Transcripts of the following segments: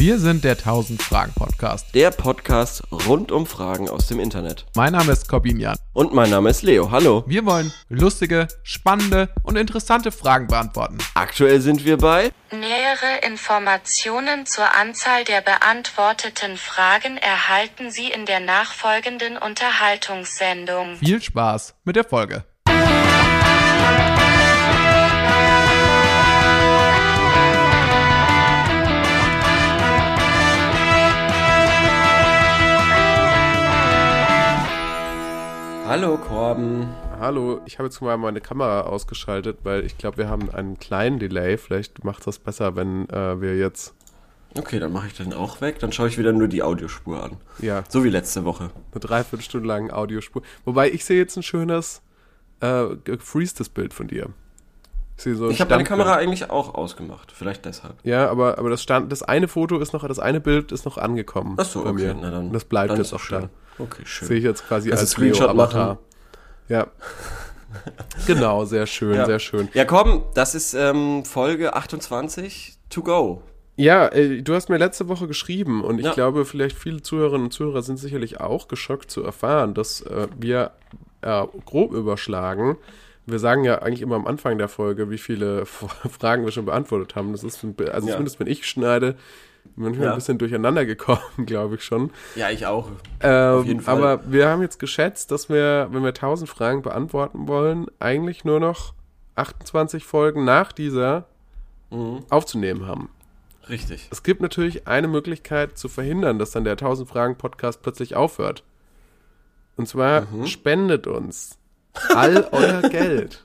Wir sind der 1000 Fragen Podcast. Der Podcast rund um Fragen aus dem Internet. Mein Name ist Corbinian. Und mein Name ist Leo. Hallo. Wir wollen lustige, spannende und interessante Fragen beantworten. Aktuell sind wir bei Nähere Informationen zur Anzahl der beantworteten Fragen erhalten Sie in der nachfolgenden Unterhaltungssendung. Viel Spaß mit der Folge. Hallo Korben. Hallo, ich habe jetzt mal meine Kamera ausgeschaltet, weil ich glaube, wir haben einen kleinen Delay. Vielleicht macht das besser, wenn äh, wir jetzt. Okay, dann mache ich den auch weg. Dann schaue ich wieder nur die Audiospur an. Ja. So wie letzte Woche. Eine Dreiviertelstunde lang Audiospur. Wobei ich sehe jetzt ein schönes, äh, gefreestes Bild von dir. Ich, so ich habe meine Kamera eigentlich auch ausgemacht. Vielleicht deshalb. Ja, aber, aber das stand, das eine Foto ist noch, das eine Bild ist noch angekommen. Ach so, okay. mir. Na dann, das bleibt dann jetzt auch schön. da. Okay, schön. Sehe ich jetzt quasi also als Screenshot Avatar. Ja. genau, sehr schön, ja. sehr schön. Ja, komm, das ist ähm, Folge 28 to go. Ja, äh, du hast mir letzte Woche geschrieben und ich Ja. glaube, vielleicht viele Zuhörerinnen und Zuhörer sind sicherlich auch geschockt zu erfahren, dass äh, wir äh, grob überschlagen. Wir sagen ja eigentlich immer am Anfang der Folge, wie viele Fragen wir schon beantwortet haben. Das ist, also Ja. zumindest wenn ich schneide, manchmal Ja. ein bisschen durcheinander gekommen, glaube ich schon. Ja, ich auch. Ähm. Aber wir haben jetzt geschätzt, dass wir, wenn wir 1000 Fragen beantworten wollen, eigentlich nur noch 28 Folgen nach dieser Mhm. aufzunehmen haben. Richtig. Es gibt natürlich eine Möglichkeit zu verhindern, dass dann der 1000 Fragen Podcast plötzlich aufhört. Und zwar Mhm. spendet uns all euer Geld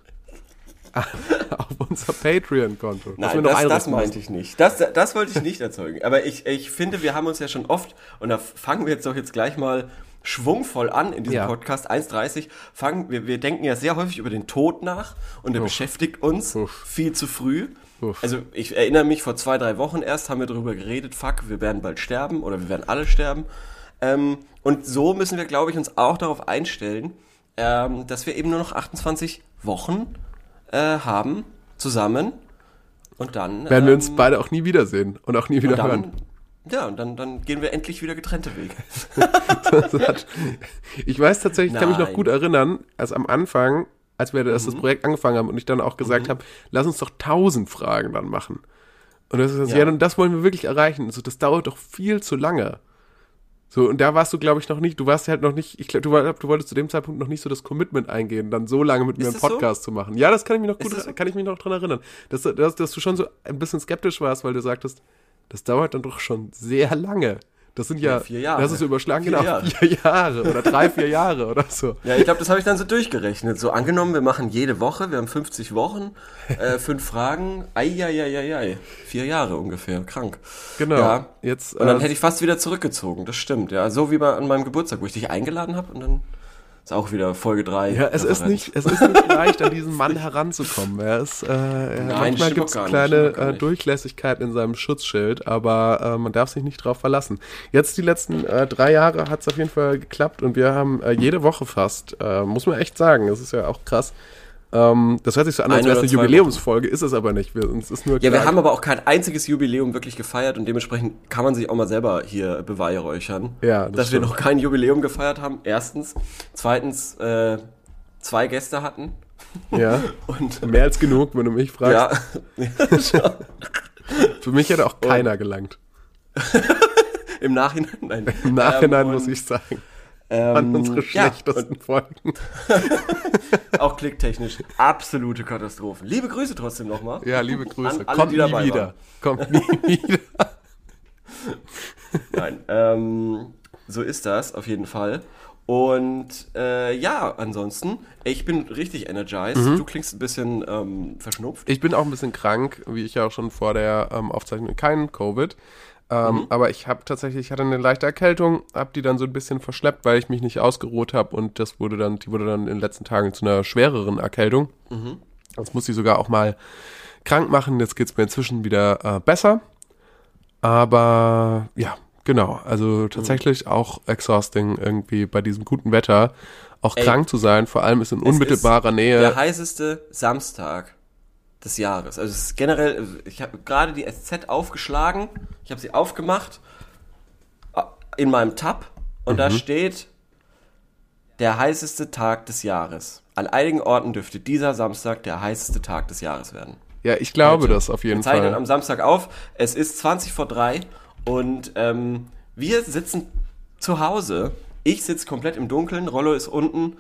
auf unser Patreon-Konto. Nein, das, das meinte ich nicht. Das, das wollte ich nicht erzeugen. Aber ich, ich finde, wir haben uns ja schon oft, und da fangen wir jetzt doch jetzt gleich mal schwungvoll an in diesem Ja. Podcast 1.30, fangen, wir, wir denken ja sehr häufig über den Tod nach und der Uff. beschäftigt uns Uff. viel zu früh. Uff. Also ich erinnere mich, vor zwei, drei Wochen erst haben wir darüber geredet, fuck, wir werden bald sterben oder wir werden alle sterben. Ähm, und so müssen wir, glaube ich, uns auch darauf einstellen, ähm, dass wir eben nur noch 28 Wochen äh, haben zusammen und dann Werden wir uns ähm, beide auch nie wiedersehen und auch nie wieder dann, hören. Ja, und dann, dann gehen wir endlich wieder getrennte Wege. Das hat- ich weiß tatsächlich, ich kann mich noch gut erinnern, als am Anfang, als wir das, Mhm. das Projekt angefangen haben und ich dann auch gesagt habe, lass uns doch 1000 Fragen dann machen. Und das ist Ja. ja, und das wollen wir wirklich erreichen. So, das dauert doch viel zu lange. So, und da warst du, glaube ich, noch nicht, du warst halt noch nicht, ich glaube, du, du wolltest zu dem Zeitpunkt noch nicht so das Commitment eingehen, dann so lange mit mir einen das so? Podcast zu machen. Ja, das kann ich mich noch gut, so? kann ich mich noch dran erinnern. Dass, dass, dass du schon so ein bisschen skeptisch warst, weil du sagtest, das dauert dann doch schon sehr lange. Das sind ja, Ja, vier Jahre. Das ist überschlagen, Vier genau, Jahre. vier Jahre oder drei, vier Jahre oder so. Ja, ich glaube, das habe ich dann so durchgerechnet. So angenommen, wir machen jede Woche, wir haben 50 Wochen, äh, fünf Fragen, ei, vier Jahre ungefähr, krank. Genau. Ja. Jetzt, Und dann äh, hätte ich fast wieder zurückgezogen, das stimmt. Ja, so wie bei, an meinem Geburtstag, wo ich dich eingeladen habe und dann ist auch wieder Folge 3. ja, es ist nicht, es ist nicht leicht, an diesen Mann heranzukommen. Er ist, äh, er- manchmal gibt es kleine äh. Durchlässigkeit in seinem Schutzschild, aber äh, man darf sich nicht drauf verlassen. Jetzt die letzten äh, drei Jahre hat es auf jeden Fall geklappt und wir haben äh, jede Woche fast, äh, muss man echt sagen, das ist ja auch krass. Ähm, das hört sich so an, als wäre es eine Jubiläumsfolge, ist es aber nicht. Wir, uns ist nur Ja, wir haben aber auch kein einziges Jubiläum wirklich gefeiert und dementsprechend kann man sich auch mal selber hier beweihräuchern. Ja, das dass wir stimmt. noch kein Jubiläum gefeiert haben, erstens. Zweitens, äh, zwei Gäste hatten. ja, Und mehr als genug, wenn du mich fragst. ja, Für mich hätte auch keiner gelangt. im Nachhinein, nein. Im Nachhinein Ähm, muss und, ich sagen. Ähm, An unsere ja, schlechtesten Folgen. Auch klicktechnisch absolute Katastrophen. Liebe Grüße trotzdem nochmal. Ja, liebe Grüße. Alle, Kommt nie wieder. Kommt nie wieder. Nein, ähm, so ist das auf jeden Fall. Und äh, ja, ansonsten, ich bin richtig energized. Mhm. Du klingst ein bisschen ähm, verschnupft. Ich bin auch ein bisschen krank, wie ich ja auch schon vor der ähm, Aufzeichnung, kein Covid. Ähm, Mhm. Aber ich habe tatsächlich, ich hatte eine leichte Erkältung, habe die dann so ein bisschen verschleppt, weil ich mich nicht ausgeruht habe und das wurde dann, die wurde dann in den letzten Tagen zu einer schwereren Erkältung. Mhm. Das musste ich sogar auch mal krank machen. Jetzt geht's mir inzwischen wieder äh, besser. Aber ja, genau. Also tatsächlich auch exhausting irgendwie bei diesem guten Wetter auch Ey, krank zu sein. Vor allem ist in Es unmittelbarer Nähe. Der heißeste Samstag des Jahres. Also es ist generell, ich habe gerade die SZ aufgeschlagen, ich habe sie aufgemacht in meinem Tab und da steht der heißeste Tag des Jahres. An einigen Orten dürfte dieser Samstag der heißeste Tag des Jahres werden. Ja, ich glaube das auf jeden Wir zeichnen Fall. am Samstag auf. Es ist 20 vor 3 und ähm, wir sitzen zu Hause. Ich sitze komplett im Dunkeln, Rollo ist unten.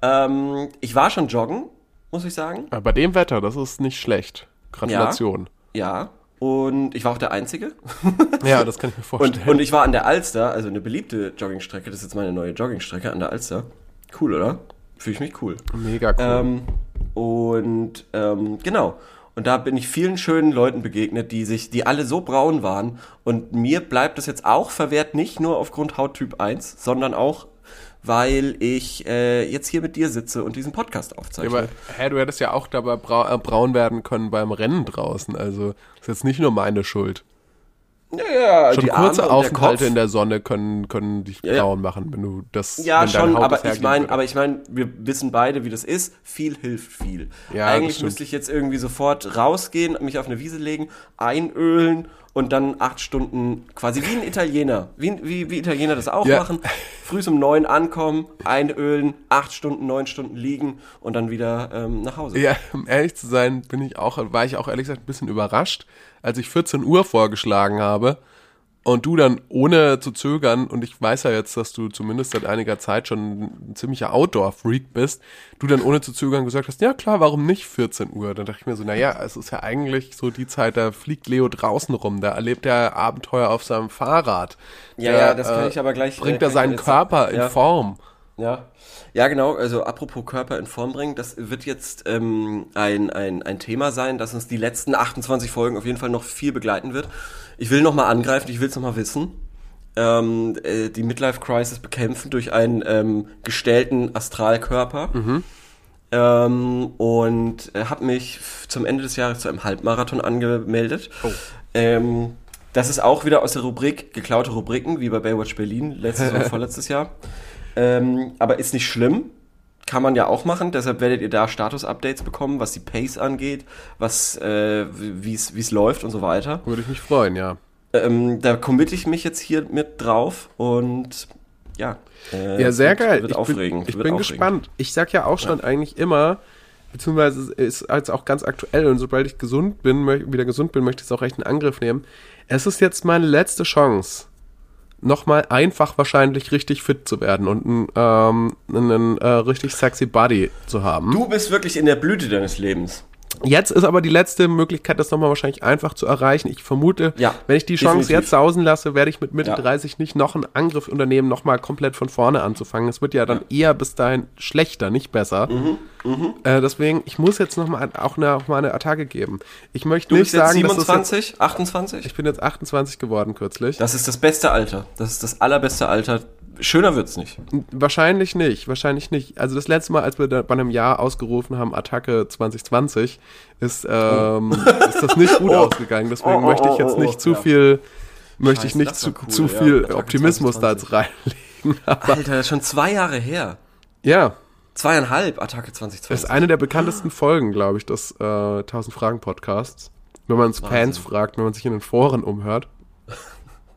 Ähm, ich war schon joggen, muss ich sagen. Aber bei dem Wetter, das ist nicht schlecht. Gratulation. Ja. Und ich war auch der Einzige. Ja, das kann ich mir vorstellen. Und, und ich war an der Alster, also eine beliebte Joggingstrecke. Das ist jetzt meine neue Joggingstrecke an der Alster. Cool, oder? Fühle ich mich cool. Mega cool. Ähm, und ähm, genau. Und da bin ich vielen schönen Leuten begegnet, die sich, die alle so braun waren. Und mir bleibt das jetzt auch verwehrt, nicht nur aufgrund Hauttyp 1, sondern auch, weil ich äh, jetzt hier mit dir sitze und diesen Podcast Ja, aufzeichne. aber hä, du hättest ja auch dabei äh, braun werden können beim Rennen draußen. Also ist jetzt nicht nur meine Schuld. Ja, ja, Schon die kurze Arme der Aufenthalte in der Sonne können, können dich Ja, braun machen, wenn du das Ja, schon, Haut aber ich meine, würde. aber ich meine, wir wissen beide, wie das ist. Viel hilft viel. Ja, Eigentlich müsste ich jetzt irgendwie sofort rausgehen, mich auf eine Wiese legen, einölen und dann acht Stunden quasi wie ein Italiener, wie, wie, wie Italiener das auch Ja. machen. Früh um neun ankommen, einölen, acht Stunden, neun Stunden liegen und dann wieder ähm, nach Hause. Ja, um ehrlich zu sein, bin ich auch, war ich auch ehrlich gesagt ein bisschen überrascht, als ich 14 Uhr vorgeschlagen habe und du dann ohne zu zögern, und ich weiß ja jetzt, dass du zumindest seit einiger Zeit schon ein ziemlicher Outdoor-Freak bist, du dann ohne zu zögern gesagt hast, ja klar, warum nicht 14 Uhr? Dann dachte ich mir so, naja, es ist ja eigentlich so die Zeit, da fliegt Leo draußen rum, da erlebt er Abenteuer auf seinem Fahrrad. Ja, Da, ja, das kann ich aber gleich, äh, Bringt er seinen Körper in ja. Form. Ja. Ja, genau. Also apropos Körper in Form bringen, das wird jetzt ähm, ein, ein, ein Thema sein, das uns die letzten 28 Folgen auf jeden Fall noch viel begleiten wird. Ich will nochmal angreifen, ich will es nochmal wissen. Ähm, äh, die Midlife Crisis bekämpfen durch einen ähm, gestellten Astralkörper. Ähm, und äh, habe mich zum Ende des Jahres zu einem Halbmarathon angemeldet. Ähm, das ist auch wieder aus der Rubrik geklaute Rubriken, wie bei Baywatch Berlin letztes oder vorletztes Jahr. Ähm, aber ist nicht schlimm. Kann man ja auch machen. Deshalb werdet ihr da Status-Updates bekommen, was die Pace angeht, was äh, wie es läuft und so weiter. Würde ich mich freuen, ja. Ähm, da committe ich mich jetzt hier mit drauf und ja. äh, Ja, sehr wird, geil. Wird ich aufregend. bin, ich bin aufregend. gespannt. Ich sag ja auch schon eigentlich immer, beziehungsweise ist als auch ganz aktuell und sobald ich gesund bin, wieder gesund bin, möchte ich es auch echt in Angriff nehmen. Es ist jetzt meine letzte Chance, nochmal einfach wahrscheinlich richtig fit zu werden und einen, ähm, einen äh, richtig sexy Body zu haben. Du bist wirklich in der Blüte deines Lebens. Jetzt ist aber die letzte Möglichkeit, das nochmal wahrscheinlich einfach zu erreichen. Ich vermute, Ja, wenn ich die Chance definitiv. jetzt sausen lasse, werde ich mit Mitte Ja. 30 nicht noch einen Angriff unternehmen, nochmal komplett von vorne anzufangen. Es wird ja dann eher bis dahin schlechter, nicht besser. Mhm, Äh, deswegen, ich muss jetzt nochmal auch eine, auch mal eine Attacke geben. Ich möchte Du nicht bist jetzt sagen, jetzt, 27, 28? ich bin jetzt 28 geworden kürzlich. Das ist das beste Alter. Das ist das allerbeste Alter. Schöner wird's nicht. Wahrscheinlich nicht, wahrscheinlich nicht. Also das letzte Mal, als wir da bei einem Jahr ausgerufen haben, Attacke 2020, ist, ähm, ist das nicht gut Oh. ausgegangen. Deswegen Oh, oh, möchte ich oh, jetzt oh, nicht oh, zu ja. viel, möchte ich nicht das zu, cool, zu ja. viel Attacke Optimismus da jetzt 2020. reinlegen. Aber Alter, das ist schon zwei Jahre her. ja, Zweieinhalb Attacke das 2020. ist eine der bekanntesten Folgen, glaube ich, des äh, 1000 Fragen Podcasts. Wenn man Fans Wahnsinn. fragt, wenn man sich in den Foren umhört.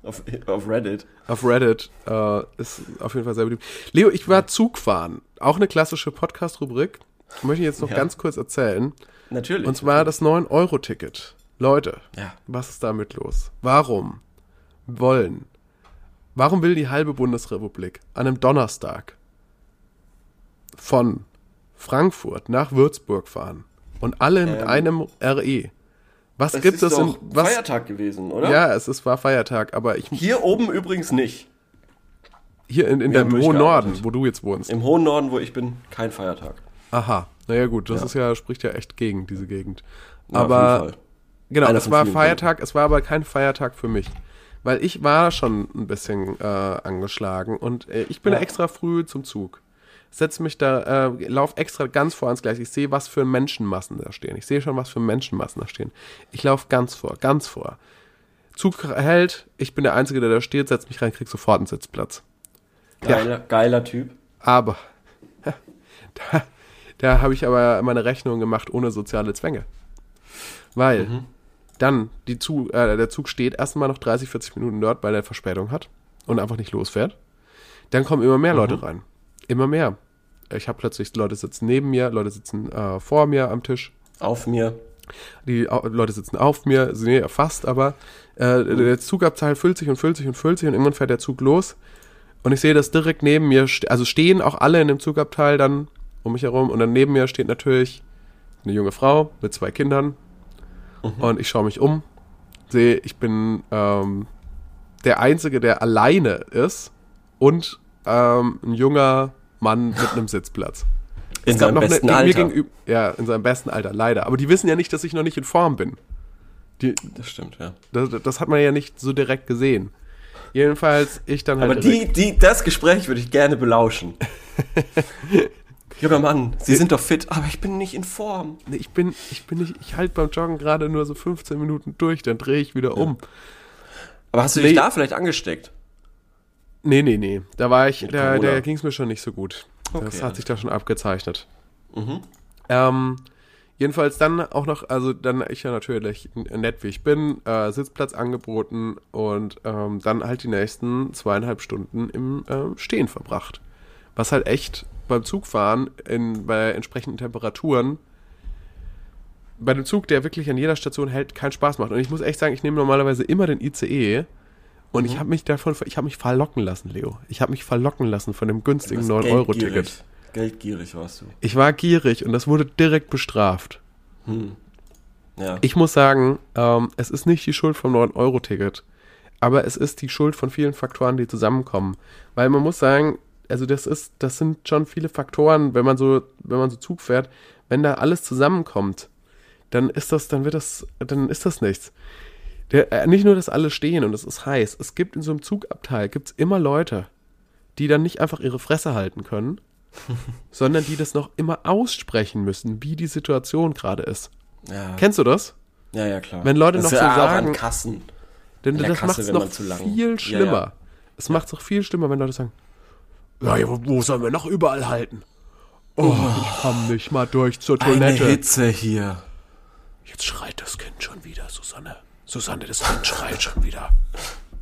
Auf, auf Reddit. Auf Reddit äh, ist auf jeden Fall sehr beliebt. Leo, ich war Zugfahren. Auch eine klassische Podcast-Rubrik. Möchte ich jetzt noch Ja. ganz kurz erzählen. Natürlich. Und zwar das 9-Euro-Ticket. Leute, Ja. was ist damit los? Warum wollen, warum will die halbe Bundesrepublik an einem Donnerstag von Frankfurt nach Würzburg fahren und alle mit Ähm, einem RE? Was Das gibt ist es in doch was? Feiertag gewesen, oder? Ja, es ist, war Feiertag, aber ich Hier oben übrigens nicht. hier in, in dem hohen. Norden, wo du jetzt wohnst. Im hohen Norden, wo ich bin, kein Feiertag. Aha, naja gut, das Ja. ist ja, spricht ja echt gegen diese Gegend. Ja, aber Fall. genau, Einer es war Feiertag, es war aber kein Feiertag für mich. Weil ich war schon ein bisschen äh, angeschlagen und äh, ich bin Ja. extra früh zum Zug. Setze mich da, äh, lauf extra ganz vor ans Gleis. Ich sehe, was für Menschenmassen da stehen. Ich sehe schon, was für Menschenmassen da stehen. Ich laufe ganz vor, ganz vor. Zug hält, ich bin der Einzige, der da steht, setze mich rein, krieg sofort einen Sitzplatz. Geiler, geiler Typ. Aber da, da habe ich aber meine Rechnung gemacht ohne soziale Zwänge. Weil Mhm. dann Zug, äh, der Zug steht erstmal noch 30, 40 Minuten dort, weil er Verspätung hat und einfach nicht losfährt. Dann kommen immer mehr Mhm. Leute rein. Immer mehr. Ich habe plötzlich Leute sitzen neben mir, Leute sitzen äh, vor mir am Tisch. Auf mir. Die au- Leute sitzen auf mir, nee, fast, aber äh, der Zugabteil füllt sich und füllt sich und füllt sich und irgendwann fährt der Zug los. Und ich sehe das direkt neben mir, also stehen auch alle in dem Zugabteil dann um mich herum und dann neben mir steht natürlich eine junge Frau mit zwei Kindern. Und ich schaue mich um, sehe, ich bin ähm, der Einzige, der alleine ist und ähm, ein junger Mann mit einem Sitzplatz. In Es seinem besten eine, Alter. gegenüber, ja, in seinem besten Alter, leider. Aber die wissen ja nicht, dass ich noch nicht in Form bin. Die, Das stimmt, ja. das, das hat man ja nicht so direkt gesehen. Jedenfalls, ich dann halt. Aber die, die, das Gespräch würde ich gerne belauschen. Junger Mann, Sie sind doch fit, aber ich bin nicht in Form. Nee, ich bin, ich bin nicht, ich halte beim Joggen gerade nur so 15 Minuten durch, dann drehe ich wieder um. Aber hast du dich Nee. da vielleicht angesteckt? Nee, nee, nee. Da war ich, da, da ging es mir schon nicht so gut. Okay, das hat sich da schon abgezeichnet. Mhm. Ähm, jedenfalls dann auch noch, also dann ich ja natürlich nett wie ich bin, äh, Sitzplatz angeboten und ähm, dann halt die nächsten zweieinhalb Stunden im ähm, Stehen verbracht. Was halt echt beim Zugfahren in, bei entsprechenden Temperaturen bei einem Zug, der wirklich an jeder Station hält, keinen Spaß macht. Und ich muss echt sagen, ich nehme normalerweise immer den ICE und Mhm. ich habe mich davon, ich habe mich verlocken lassen, Leo. Ich habe mich verlocken lassen von dem günstigen Du warst 9-Euro-Ticket. geldgierig. Warst du. Ich war gierig und das wurde direkt bestraft. Ja. Ich muss sagen, ähm, es ist nicht die Schuld vom 9-Euro-Ticket, aber es ist die Schuld von vielen Faktoren, die zusammenkommen. Weil man muss sagen, also das ist, das sind schon viele Faktoren, wenn man so, wenn man so Zug fährt, wenn da alles zusammenkommt, dann ist das, dann wird das, dann ist das nichts. Der, äh, nicht nur, dass alle stehen und es ist heiß, es gibt in so einem Zugabteil gibt's immer Leute, die dann nicht einfach ihre Fresse halten können, sondern die das noch immer aussprechen müssen, wie die Situation gerade ist. ja. Kennst du das? ja, ja, klar. Wenn Leute das noch so ja auch sagen- an Kassen. Denn das macht es noch viel schlimmer. ja. Es macht es noch viel schlimmer, wenn Leute sagen, ja, ja, wo- sollen wir noch überall halten? Oh, komm nicht mal durch zur Eine Toilette. Hitze hier. Jetzt schreit das Kind schon wieder, Susanne. Susanne, das Kind schreit schon wieder.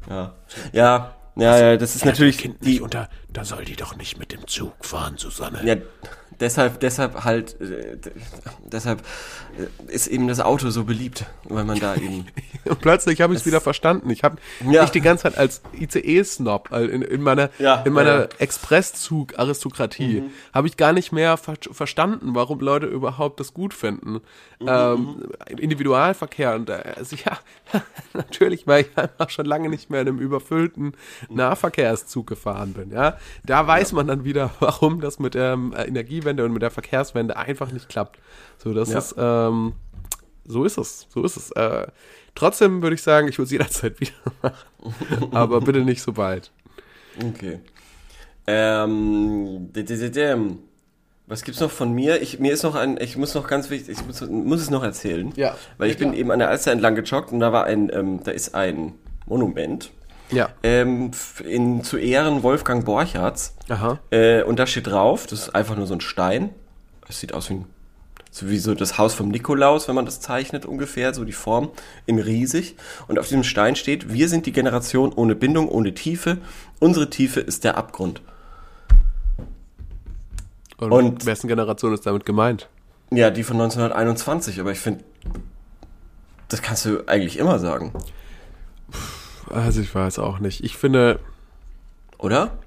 Ja. Ja, ja, ja, das ist natürlich Kind die, nicht unter, da soll die doch nicht mit dem Zug fahren, Susanne. Ja, deshalb, deshalb halt, äh, deshalb äh, ist eben das Auto so beliebt, weil man da eben. Und plötzlich habe ich es wieder verstanden. Ich habe Ja. mich die ganze Zeit als ICE-Snob in, in meiner, Ja, in meiner ja, Mhm. Expresszug-Aristokratie habe ich gar nicht mehr ver verstanden, warum Leute überhaupt das gut finden. Mhm, ähm, Individualverkehr und also, ja, natürlich, weil ich einfach schon lange nicht mehr in einem überfüllten Nahverkehrszug gefahren bin. Ja, da weiß man dann wieder, warum das mit der ähm, Energiewende und mit der Verkehrswende einfach nicht klappt. So, das Ja. ist ähm, so ist es, so ist es. Äh, trotzdem würde ich sagen, ich würde es jederzeit wieder machen. Aber bitte nicht so bald. Okay. Ähm, was gibt's noch von mir? Ich, mir ist noch ein, ich muss noch ganz wichtig, ich muss, muss es noch erzählen. Ja. Weil ich Ja, bin klar. eben an der Alster entlang gejoggt und da war ein, ähm, da ist ein Monument, Ja. ähm, in, zu Ehren Wolfgang Borchards. Aha. Äh, und da steht drauf, das ist einfach nur so ein Stein. Es sieht aus wie ein, so wie so das Haus vom Nikolaus, wenn man das zeichnet ungefähr, so die Form in riesig. Und auf diesem Stein steht, wir sind die Generation ohne Bindung, ohne Tiefe. Unsere Tiefe ist der Abgrund. Und, Und- wessen Generation ist damit gemeint? Ja, die von 1921, aber ich finde, das kannst du eigentlich immer sagen, Also ich weiß auch nicht. Ich finde, oder?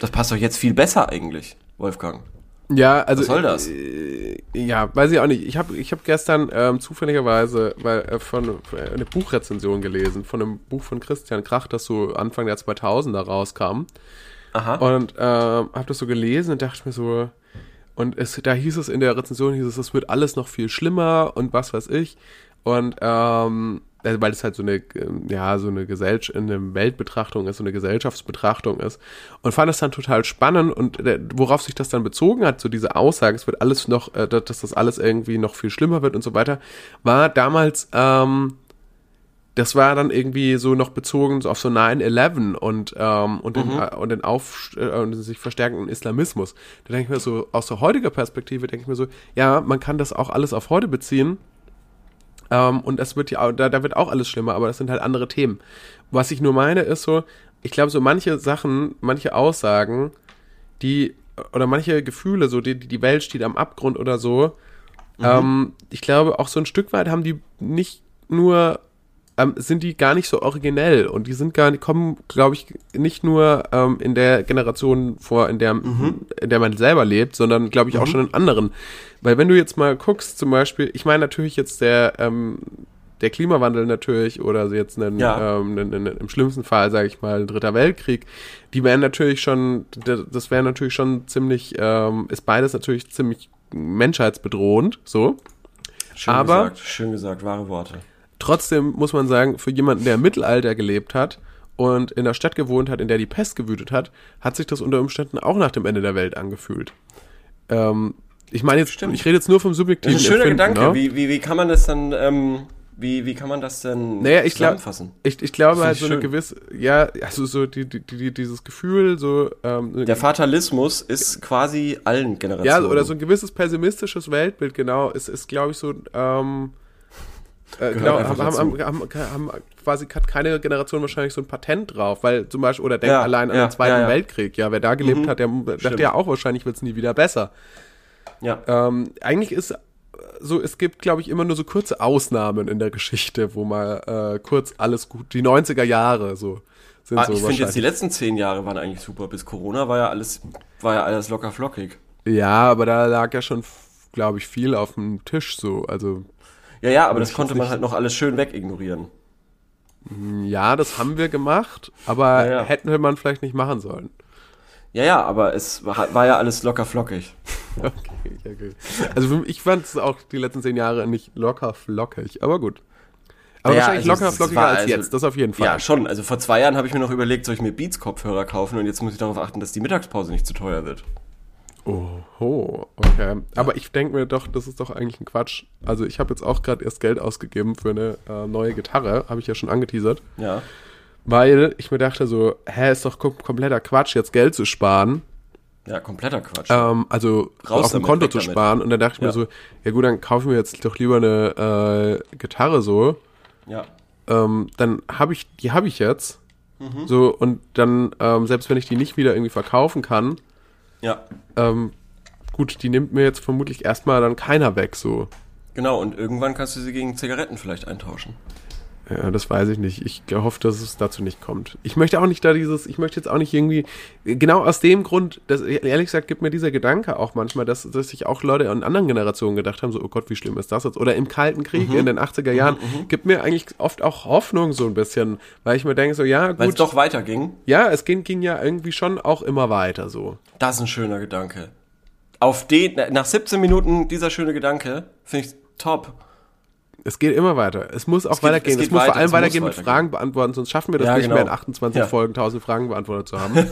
Das passt doch jetzt viel besser eigentlich, Wolfgang. ja, also Was soll das? Äh, ja, weiß ich auch nicht. Ich habe ich hab gestern ähm, zufälligerweise weil, äh, von äh, eine Buchrezension gelesen von einem Buch von Christian Krach, das so Anfang der 2000er rauskam. Aha. Und ähm, habe das so gelesen und dachte mir so, und es, da hieß es in der Rezension, hieß es, es wird alles noch viel schlimmer und was weiß ich. Und ähm, weil es halt so eine, ähm, ja, so eine Gesellschaft, eine Weltbetrachtung ist, so eine Gesellschaftsbetrachtung ist. Und fand es dann total spannend und äh, worauf sich das dann bezogen hat, so diese Aussage, es wird alles noch, äh, dass das alles irgendwie noch viel schlimmer wird und so weiter, war damals, ähm, das war dann irgendwie so noch bezogen so auf so 9-11 und, ähm, und, den, äh, und den auf äh, und den sich verstärkenden Islamismus. Da denke ich mir so, aus der heutiger Perspektive denke ich mir so, ja, man kann das auch alles auf heute beziehen, Ähm, und das wird ja, auch- da, da wird auch alles schlimmer, aber das sind halt andere Themen. Was ich nur meine, ist so, ich glaube, so manche Sachen, manche Aussagen, die, oder manche Gefühle, so, die, die Welt steht am Abgrund oder so, ähm, ich glaube, auch so ein Stück weit haben die nicht nur, ähm, sind die gar nicht so originell und die sind gar nicht, kommen, glaube ich, nicht nur ähm, in der Generation vor, in der, in der man selber lebt, sondern, glaube ich, auch schon in anderen. Weil wenn du jetzt mal guckst, zum Beispiel, ich meine natürlich jetzt der, ähm, der Klimawandel natürlich oder jetzt einen, Ja. ähm, einen, einen, im schlimmsten Fall, sage ich mal, ein dritter Weltkrieg, die wären natürlich schon, das wäre natürlich schon ziemlich, ähm, ist beides natürlich ziemlich menschheitsbedrohend, so. Schön Aber- gesagt, schön gesagt, wahre Worte. Trotzdem muss man sagen, für jemanden, der im Mittelalter gelebt hat und in der Stadt gewohnt hat, in der die Pest gewütet hat, hat sich das unter Umständen auch nach dem Ende der Welt angefühlt. Ähm, ich meine jetzt, Stimmt. ich rede jetzt nur vom Das subjektiven ist ein schöner Empfinden, Gedanke. Ne? Wie, wie, wie kann man das dann, ähm, wie, wie kann man das denn Naja, ich glaube, zusammenfassen? ich, ich glaube halt so eine schön. gewisse, ja, also so die, die, die, dieses Gefühl, so ähm, Der Fatalismus ist quasi allen ja, Generationen. oder so ein gewisses pessimistisches Weltbild, genau, ist, ist glaube ich so, ähm, äh, genau, haben, haben, haben, haben, quasi hat keine Generation wahrscheinlich so ein Patent drauf, weil zum Beispiel, oder denkt Ja, allein an ja, den Zweiten ja. Weltkrieg, ja, wer da gelebt Mhm. hat, der dachte ja auch wahrscheinlich wird's nie wieder besser. Ja. Ähm, eigentlich ist äh, so, es gibt, glaube ich, immer nur so kurze Ausnahmen in der Geschichte, wo mal äh, kurz alles gut, die 90er Jahre so sind Ah, so ich finde jetzt die letzten zehn Jahre waren eigentlich super. Bis Corona war ja alles, war ja alles locker flockig. Ja, aber da lag ja schon, glaube ich, viel auf dem Tisch so, also Ja, ja, aber das konnte man halt noch alles schön wegignorieren. Ja, das haben wir gemacht, aber Ja, ja. hätten man vielleicht nicht machen sollen. Ja, ja, aber es war, war ja alles locker flockig. Okay, okay. Also für mich- ich fand es auch die letzten zehn Jahre nicht locker flockig, aber gut. Aber Ja, wahrscheinlich also locker flockiger als also- jetzt, das auf jeden Fall. Ja, schon. Also vor zwei Jahren habe ich mir noch überlegt, soll ich mir Beats-Kopfhörer kaufen und jetzt muss ich darauf achten, dass die Mittagspause nicht zu teuer wird. Oho, okay. Aber ich denke mir doch, das ist doch eigentlich ein Quatsch. Also ich habe jetzt auch gerade erst Geld ausgegeben für eine äh, neue Gitarre, habe ich ja schon angeteasert, Ja. weil ich mir dachte so, hä, ist doch kom kompletter Quatsch, jetzt Geld zu sparen. Ja, kompletter Quatsch. Ähm, also so Raus auf dem Konto zu damit. sparen. Und dann dachte ich mir Ja. so, ja gut, dann kaufe ich mir jetzt doch lieber eine äh, Gitarre so. ja. ähm, dann habe ich, die habe ich jetzt. Mhm. So, und dann, ähm, selbst wenn ich die nicht wieder irgendwie verkaufen kann, Ja. ähm, gut, die nimmt mir jetzt vermutlich erstmal dann keiner weg, so. Genau, und irgendwann kannst du sie gegen Zigaretten vielleicht eintauschen. Ja, das weiß ich nicht. Ich hoffe, dass es dazu nicht kommt. Ich möchte auch nicht da dieses, ich möchte jetzt auch nicht irgendwie, genau aus dem Grund, dass, ehrlich gesagt, gibt mir dieser Gedanke auch manchmal, dass, dass sich auch Leute in anderen Generationen gedacht haben, so, oh Gott, wie schlimm ist das jetzt? Oder im Kalten Krieg Mhm. in den 80er Jahren, gibt mir eigentlich oft auch Hoffnung so ein bisschen, weil ich mir denke, so, ja, Weil es gut, doch weiterging. ja, es ging, ging ja irgendwie schon auch immer weiter, so. Das ist ein schöner Gedanke. Auf den, nach 17 Minuten dieser schöne Gedanke, finde ich top. Es geht immer weiter. Es muss auch geht- weitergehen. es Es, muss weiter, vor allem es weitergehen mit weitergehen. Fragen beantworten, sonst schaffen wir das Ja, nicht genau. mehr in 28 Ja. Folgen 1000 Fragen beantwortet zu haben.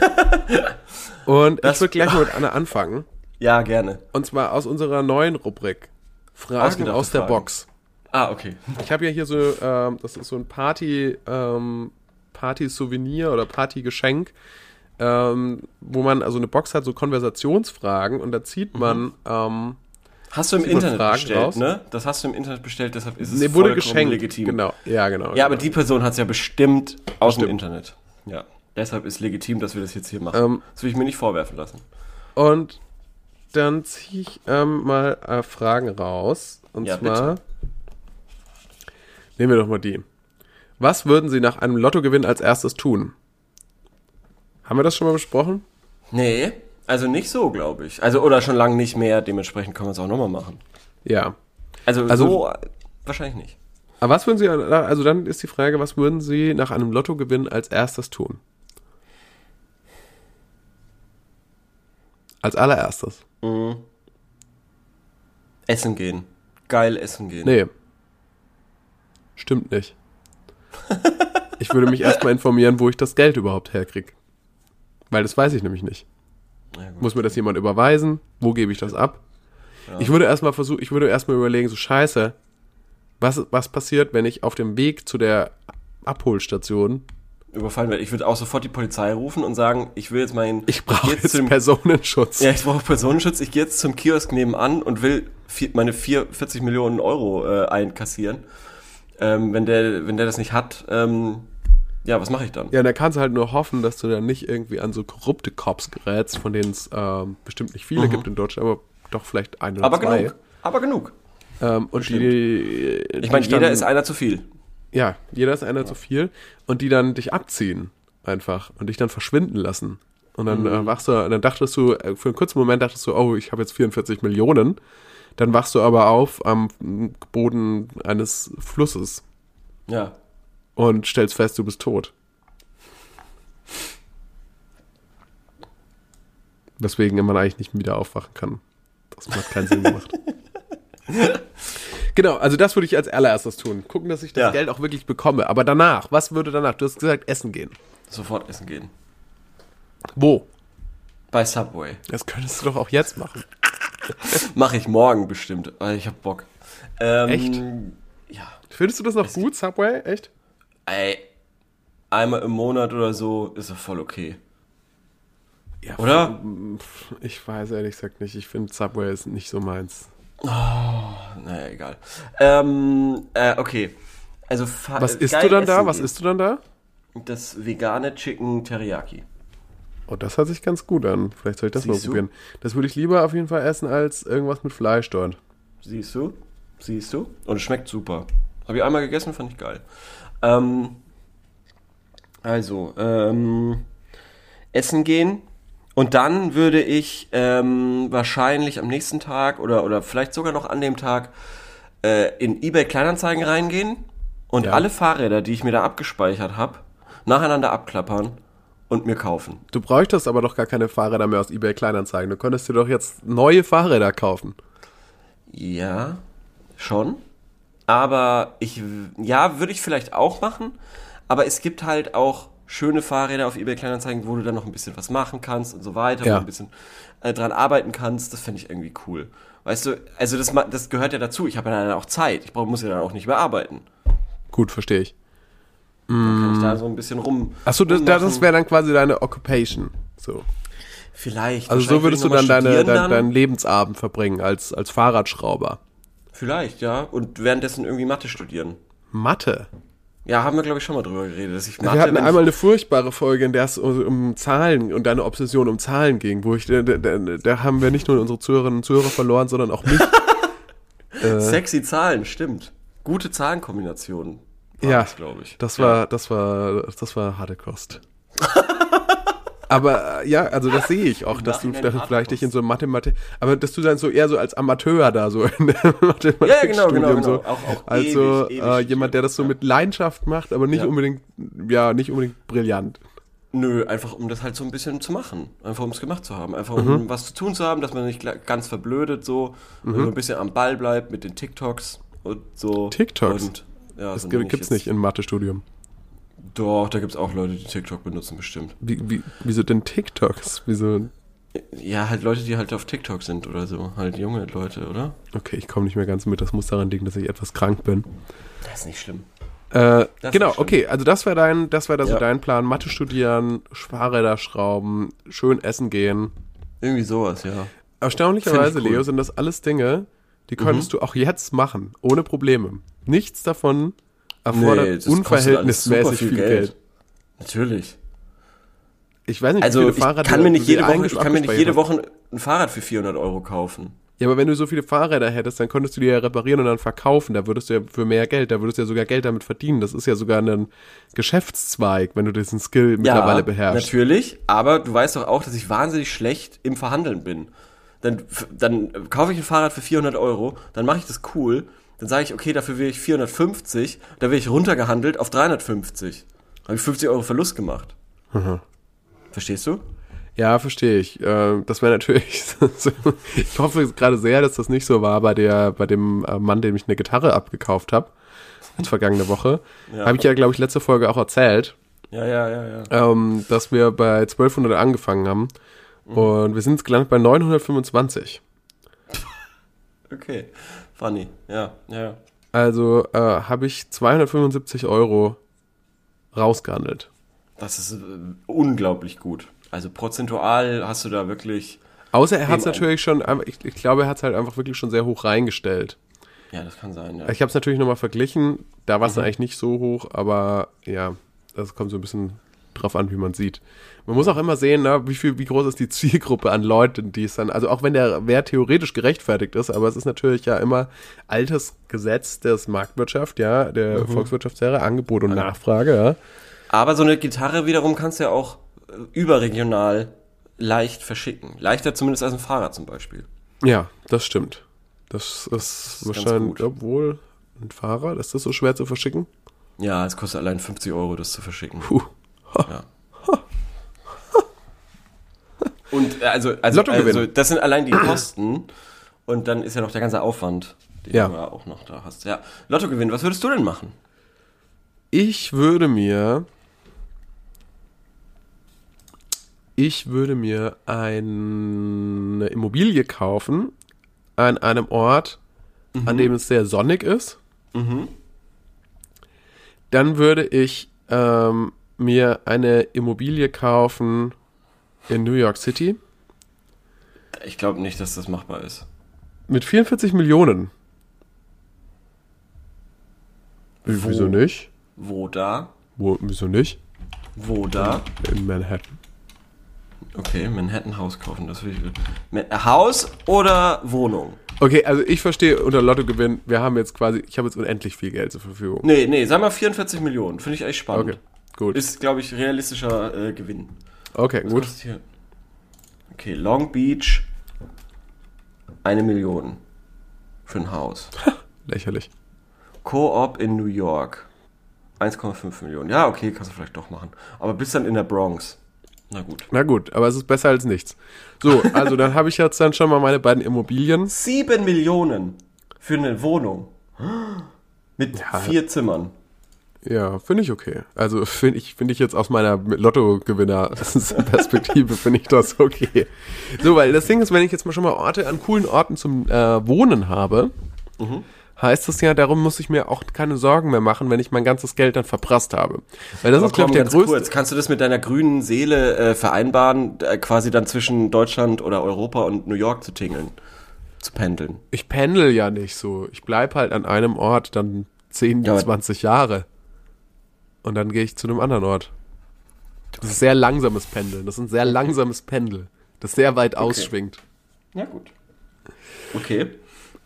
Und Das- ich würde gleich mal mit einer anfangen. Ja, gerne. Und zwar aus unserer neuen Rubrik. Fragen aus der Fragen. Box. Ah, okay. Ich habe ja hier so, ähm, das ist so ein Party, ähm, Party-Souvenir oder Party-Geschenk, ähm, wo man also eine Box hat, so Konversationsfragen und da Mhm. zieht man, ähm, Hast du im Internet Fragen bestellt, raus? ne? Das hast du im Internet bestellt, deshalb ist es nee, wurde geschenkt. legitim. Genau, ja, genau. Ja, aber genau. die Person hat es ja bestimmt aus dem Bestimmt. Internet. Ja. Deshalb ist legitim, dass wir das jetzt hier machen. Ähm, das will ich mir nicht vorwerfen lassen. Und dann ziehe ich ähm, mal äh, Fragen raus. Und Ja, zwar nehmen wir doch mal die. Was würden Sie nach einem Lottogewinn als erstes tun? Haben wir das schon mal besprochen? Nee, also nicht so, glaube ich. Also, oder schon lange nicht mehr, dementsprechend können wir es auch nochmal machen. Ja. Also, Also- so wahrscheinlich nicht. Aber was würden Sie, also dann ist die Frage, was würden Sie nach einem Lottogewinn als erstes tun? Als allererstes? Essen gehen. Geil essen gehen. Nee. Stimmt nicht. Ich würde mich erstmal informieren, wo ich das Geld überhaupt herkriege. Weil das weiß ich nämlich nicht. Ja. Muss mir das jemand überweisen? Wo gebe ich das ab? Ich würde erstmal versuchen, ich würde erstmal überlegen, so scheiße, was, was passiert, wenn ich auf dem Weg zu der Abholstation überfallen werde. Ich würde auch sofort die Polizei rufen und sagen, ich will jetzt meinen... Ich brauche jetzt zu dem- Personenschutz. Ja, ich brauche Personenschutz. Ich gehe jetzt zum Kiosk nebenan und will vier, meine 4, 40 Millionen Euro äh, einkassieren. Ähm, wenn, der, wenn der das nicht hat, ähm, ja, was mache ich dann? Ja, da kannst du halt nur hoffen, dass du dann nicht irgendwie an so korrupte Cops gerätst, von denen es ähm, bestimmt nicht viele gibt in Deutschland, aber doch vielleicht ein oder Mhm. Aber zwei. genug. Aber genug. Ähm, und die, Ich meine, die jeder dann- ist einer zu viel. Ja, jeder ist einer zu viel und die dann dich abziehen einfach und dich dann verschwinden lassen. Und dann Mhm. äh, wachst du, dann dachtest du, äh, für einen kurzen Moment dachtest du, oh, ich habe jetzt 44 Millionen. Dann wachst du aber auf am Boden eines Flusses Ja. Und stellst fest, du bist tot. Weswegen man eigentlich nicht wieder aufwachen kann. Das hat keinen Sinn gemacht. genau, also das würde ich als allererstes tun. Gucken, dass ich das Ja. Geld auch wirklich bekomme. Aber danach, was würde danach? Du hast gesagt, essen gehen. Sofort essen gehen. Wo? Bei Subway. Das könntest du doch auch jetzt machen. Mache ich morgen bestimmt. weil Ich hab Bock. Ähm, Echt? Ja. Findest du das noch gut, Subway? Echt? Ey, einmal im Monat oder so ist doch voll okay. Ja, Oder? Ich weiß ehrlich gesagt nicht. Ich finde Subway ist nicht so meins. Naja, egal. Ähm, äh, okay. Also Was isst geil du dann da? Was isst du dann da? Das vegane Chicken Teriyaki. Oh, das hört sich ganz gut an. Vielleicht soll ich das Siehst mal du? probieren. Das würde ich lieber auf jeden Fall essen als irgendwas mit Fleisch dort. Siehst du? Siehst du? Und es schmeckt super. Habe ich einmal gegessen, fand ich geil. Ähm, also, ähm, essen gehen. Und dann würde ich ähm, wahrscheinlich am nächsten Tag oder, oder vielleicht sogar noch an dem Tag äh, in eBay Kleinanzeigen reingehen und Ja. alle Fahrräder, die ich mir da abgespeichert habe, nacheinander abklappern und mir kaufen. Du bräuchtest aber doch gar keine Fahrräder mehr aus eBay Kleinanzeigen. Du könntest dir doch jetzt neue Fahrräder kaufen. Ja, schon. Aber ich, ja, würde ich vielleicht auch machen. Aber es gibt halt auch schöne Fahrräder auf eBay Kleinanzeigen, wo du dann noch ein bisschen was machen kannst und so weiter, wo Ja. du ein bisschen äh, dran arbeiten kannst. Das finde ich irgendwie cool. Weißt du, also das, das gehört ja dazu. Ich habe ja dann auch Zeit. Ich brauch, muss ja dann auch nicht mehr arbeiten. Gut, verstehe ich. Dann kann ich da so ein bisschen rum. Achso, das, das wäre dann quasi deine Occupation. So. vielleicht. Also so würdest du dann deine, dein, deinen Lebensabend verbringen als, als Fahrradschrauber. Vielleicht, ja. Und währenddessen irgendwie Mathe studieren. Mathe. Ja, haben wir, glaube ich, schon mal drüber geredet, dass ich Mathe. Wir hatten einmal eine furchtbare Folge, in der es um, Zahlen und deine Obsession um Zahlen ging, wo ich, da, da, da haben wir nicht nur unsere Zuhörerinnen und Zuhörer verloren, sondern auch mich. Sexy Zahlen, stimmt. Gute Zahlenkombinationen. Ja, glaube ich. Das war, das war, das war harte Kost. Aber äh, ja, also das sehe ich auch, dass du vielleicht dich in so Mathematik, aber dass du dann so eher so als Amateur da so in der Ja, ja, genau, genau, genau. so, Auch- auch also ewig, äh, ewig jemand, der das so mit Leidenschaft macht, aber nicht Ja. unbedingt, ja, nicht unbedingt brillant. Nö, einfach um das halt so ein bisschen zu machen. Einfach um es gemacht zu haben. Einfach Mhm. um was zu tun zu haben, dass man nicht ganz verblödet so. Und so ein bisschen am Ball bleibt mit den TikToks und so. TikToks? Und, ja, Das so gibt gibt's jetzt- nicht im Mathestudium. Doch, da gibt's auch Leute, die TikTok benutzen bestimmt. Wie, wie, wieso denn TikToks? Wieso? Ja, halt Leute, die halt auf TikTok sind oder so. Halt junge Leute, oder? Okay, ich komme nicht mehr ganz mit. Das muss daran liegen, dass ich etwas krank bin. Das ist nicht schlimm. Äh, genau, schlimm. okay, also das wäre dein, das wäre so Ja. dein Plan. Mathe studieren, Fahrräder schrauben, schön essen gehen. Irgendwie sowas, ja. Erstaunlicherweise, cool. Leo, sind das alles Dinge, die könntest du auch jetzt machen, ohne Probleme. Nichts davon erfordert Nee, unverhältnismäßig alles viel super Geld. Natürlich. Ich weiß nicht, Also wie ich viele Fahrräder kann mir nicht jede Woche, ich kann mir nicht jede. Woche ein Fahrrad für 400 Euro kaufen. Ja, aber wenn du so viele Fahrräder hättest, dann könntest du die ja reparieren und dann verkaufen. Da würdest du ja für mehr Geld, da würdest du ja sogar Geld damit verdienen. Das ist ja sogar ein Geschäftszweig, wenn du diesen Skill mittlerweile beherrschst. natürlich, aber du weißt doch auch, dass ich wahnsinnig schlecht im Verhandeln bin. Dann, dann kaufe ich ein Fahrrad für 400 Euro, dann mache ich das cool, dann sage ich, okay, dafür will ich 450, da will ich runtergehandelt auf 350. Habe ich 50 Euro Verlust gemacht. Mhm. Verstehst du? Ja, verstehe ich. Äh, Das wäre natürlich. ich hoffe gerade sehr, dass das nicht so war bei der, bei dem äh, Mann, dem ich eine Gitarre abgekauft habe. Vergangene Woche. Ja. Habe ich ja, glaube ich, letzte Folge auch erzählt, Ja, ja, ja, ja. ähm, dass wir bei 1200 angefangen haben. Mhm. Und wir sind jetzt gelandet bei 925. Okay. Funny. Ja, ja. Also äh, habe ich 275 Euro rausgehandelt. Das ist äh, unglaublich gut. Also prozentual hast du da wirklich. Außer er hat es natürlich schon, ich, ich glaube, er hat es halt einfach wirklich schon sehr hoch reingestellt. Ja, das kann sein, ja. Ich habe es natürlich nochmal verglichen, da war es Mhm. eigentlich nicht so hoch, aber ja, das kommt so ein bisschen drauf an, wie man sieht. Man muss auch immer sehen, ne, wie viel, wie groß ist die Zielgruppe an Leuten, die es dann, also auch wenn der Wert theoretisch gerechtfertigt ist, aber es ist natürlich ja immer altes Gesetz des Marktwirtschaft, ja, der Mhm. Volkswirtschaftslehre, Angebot und Nachfrage, ja. Aber so eine Gitarre wiederum kannst du ja auch äh, überregional leicht verschicken. Leichter zumindest als ein Fahrrad zum Beispiel. Ja, das stimmt. Das ist, ist ganz wahrscheinlich, gut. obwohl, ein Fahrrad, ist das so schwer zu verschicken? Ja, es kostet allein 50 Euro, das zu verschicken. Puh. Ja. Und äh, also, also, also das sind allein die Kosten und dann ist ja noch der ganze Aufwand, den Ja. du ja auch noch da hast. Ja. Lottogewinn, was würdest du denn machen? Ich würde mir. Ich würde mir eine Immobilie kaufen an einem Ort, an dem es sehr sonnig ist. Dann würde ich ähm, mir eine Immobilie kaufen in New York City Ich glaube nicht, dass das machbar ist. mit 44 Millionen. Wo? Wieso nicht? Wo da? Wo, wieso nicht? Wo da? In Manhattan. Okay, Manhattan Haus kaufen, das will ich. Haus oder Wohnung? Okay, also ich verstehe unter Lottogewinn, wir haben jetzt quasi, ich habe jetzt unendlich viel Geld zur Verfügung. Nee, nee, sag mal 44 Millionen. Finde ich echt spannend. Okay, gut. Ist, glaube ich, realistischer äh, Gewinn. Okay, Was gut. hier? Okay, Long Beach, eine Million für ein Haus. Lächerlich. Co-op in New York, 1,5 Millionen. Ja, okay, kannst du vielleicht doch machen. Aber bist dann in der Bronx. Na gut. Na gut, aber es ist besser als nichts. So, also dann habe ich jetzt dann schon mal meine beiden Immobilien. 7 Millionen für eine Wohnung. Mit Ja. vier Zimmern. Ja, finde ich okay. Also finde ich, finde ich jetzt aus meiner Lottogewinner-Perspektive finde ich das okay. So, weil das Ding ist, wenn ich jetzt mal schon mal Orte an coolen Orten zum äh, Wohnen habe, heißt das ja, darum muss ich mir auch keine Sorgen mehr machen, wenn ich mein ganzes Geld dann verprasst habe. Weil das Aber ist, glaube ich, der ganz größte. kurz, kannst du das mit deiner grünen Seele äh, vereinbaren, äh, quasi dann zwischen Deutschland oder Europa und New York zu tingeln? Zu pendeln? Ich pendel ja nicht so. Ich bleib halt an einem Ort dann 10, Ja, aber- 20 Jahre. Und dann gehe ich zu einem anderen Ort. Das ist sehr langsames Pendeln. Das ist ein sehr langsames Pendel, das sehr weit ausschwingt. Ja, gut. Okay.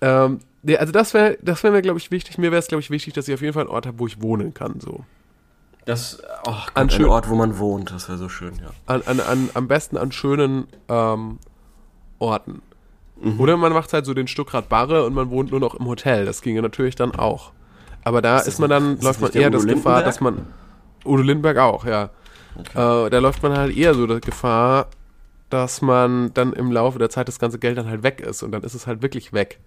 Ähm, nee, also das wäre das wär mir, glaube ich, wichtig. Mir wäre es, glaube ich, wichtig, dass ich auf jeden Fall einen Ort habe, wo ich wohnen kann. So. Das, oh Gott, An ein Ort, wo man wohnt, das wäre so schön, ja. An, an, an, am besten an schönen ähm, Orten. Mhm. Oder man macht halt so den Stuckrad Barre und man wohnt nur noch im Hotel. Das ginge natürlich dann auch. Aber da ist, das man dann, ist läuft man eher das Gefahr, Lindenberg? dass man. Udo Lindberg auch, ja. Äh, da läuft man halt eher so die Gefahr, dass man dann im Laufe der Zeit das ganze Geld dann halt weg ist und dann ist es halt wirklich weg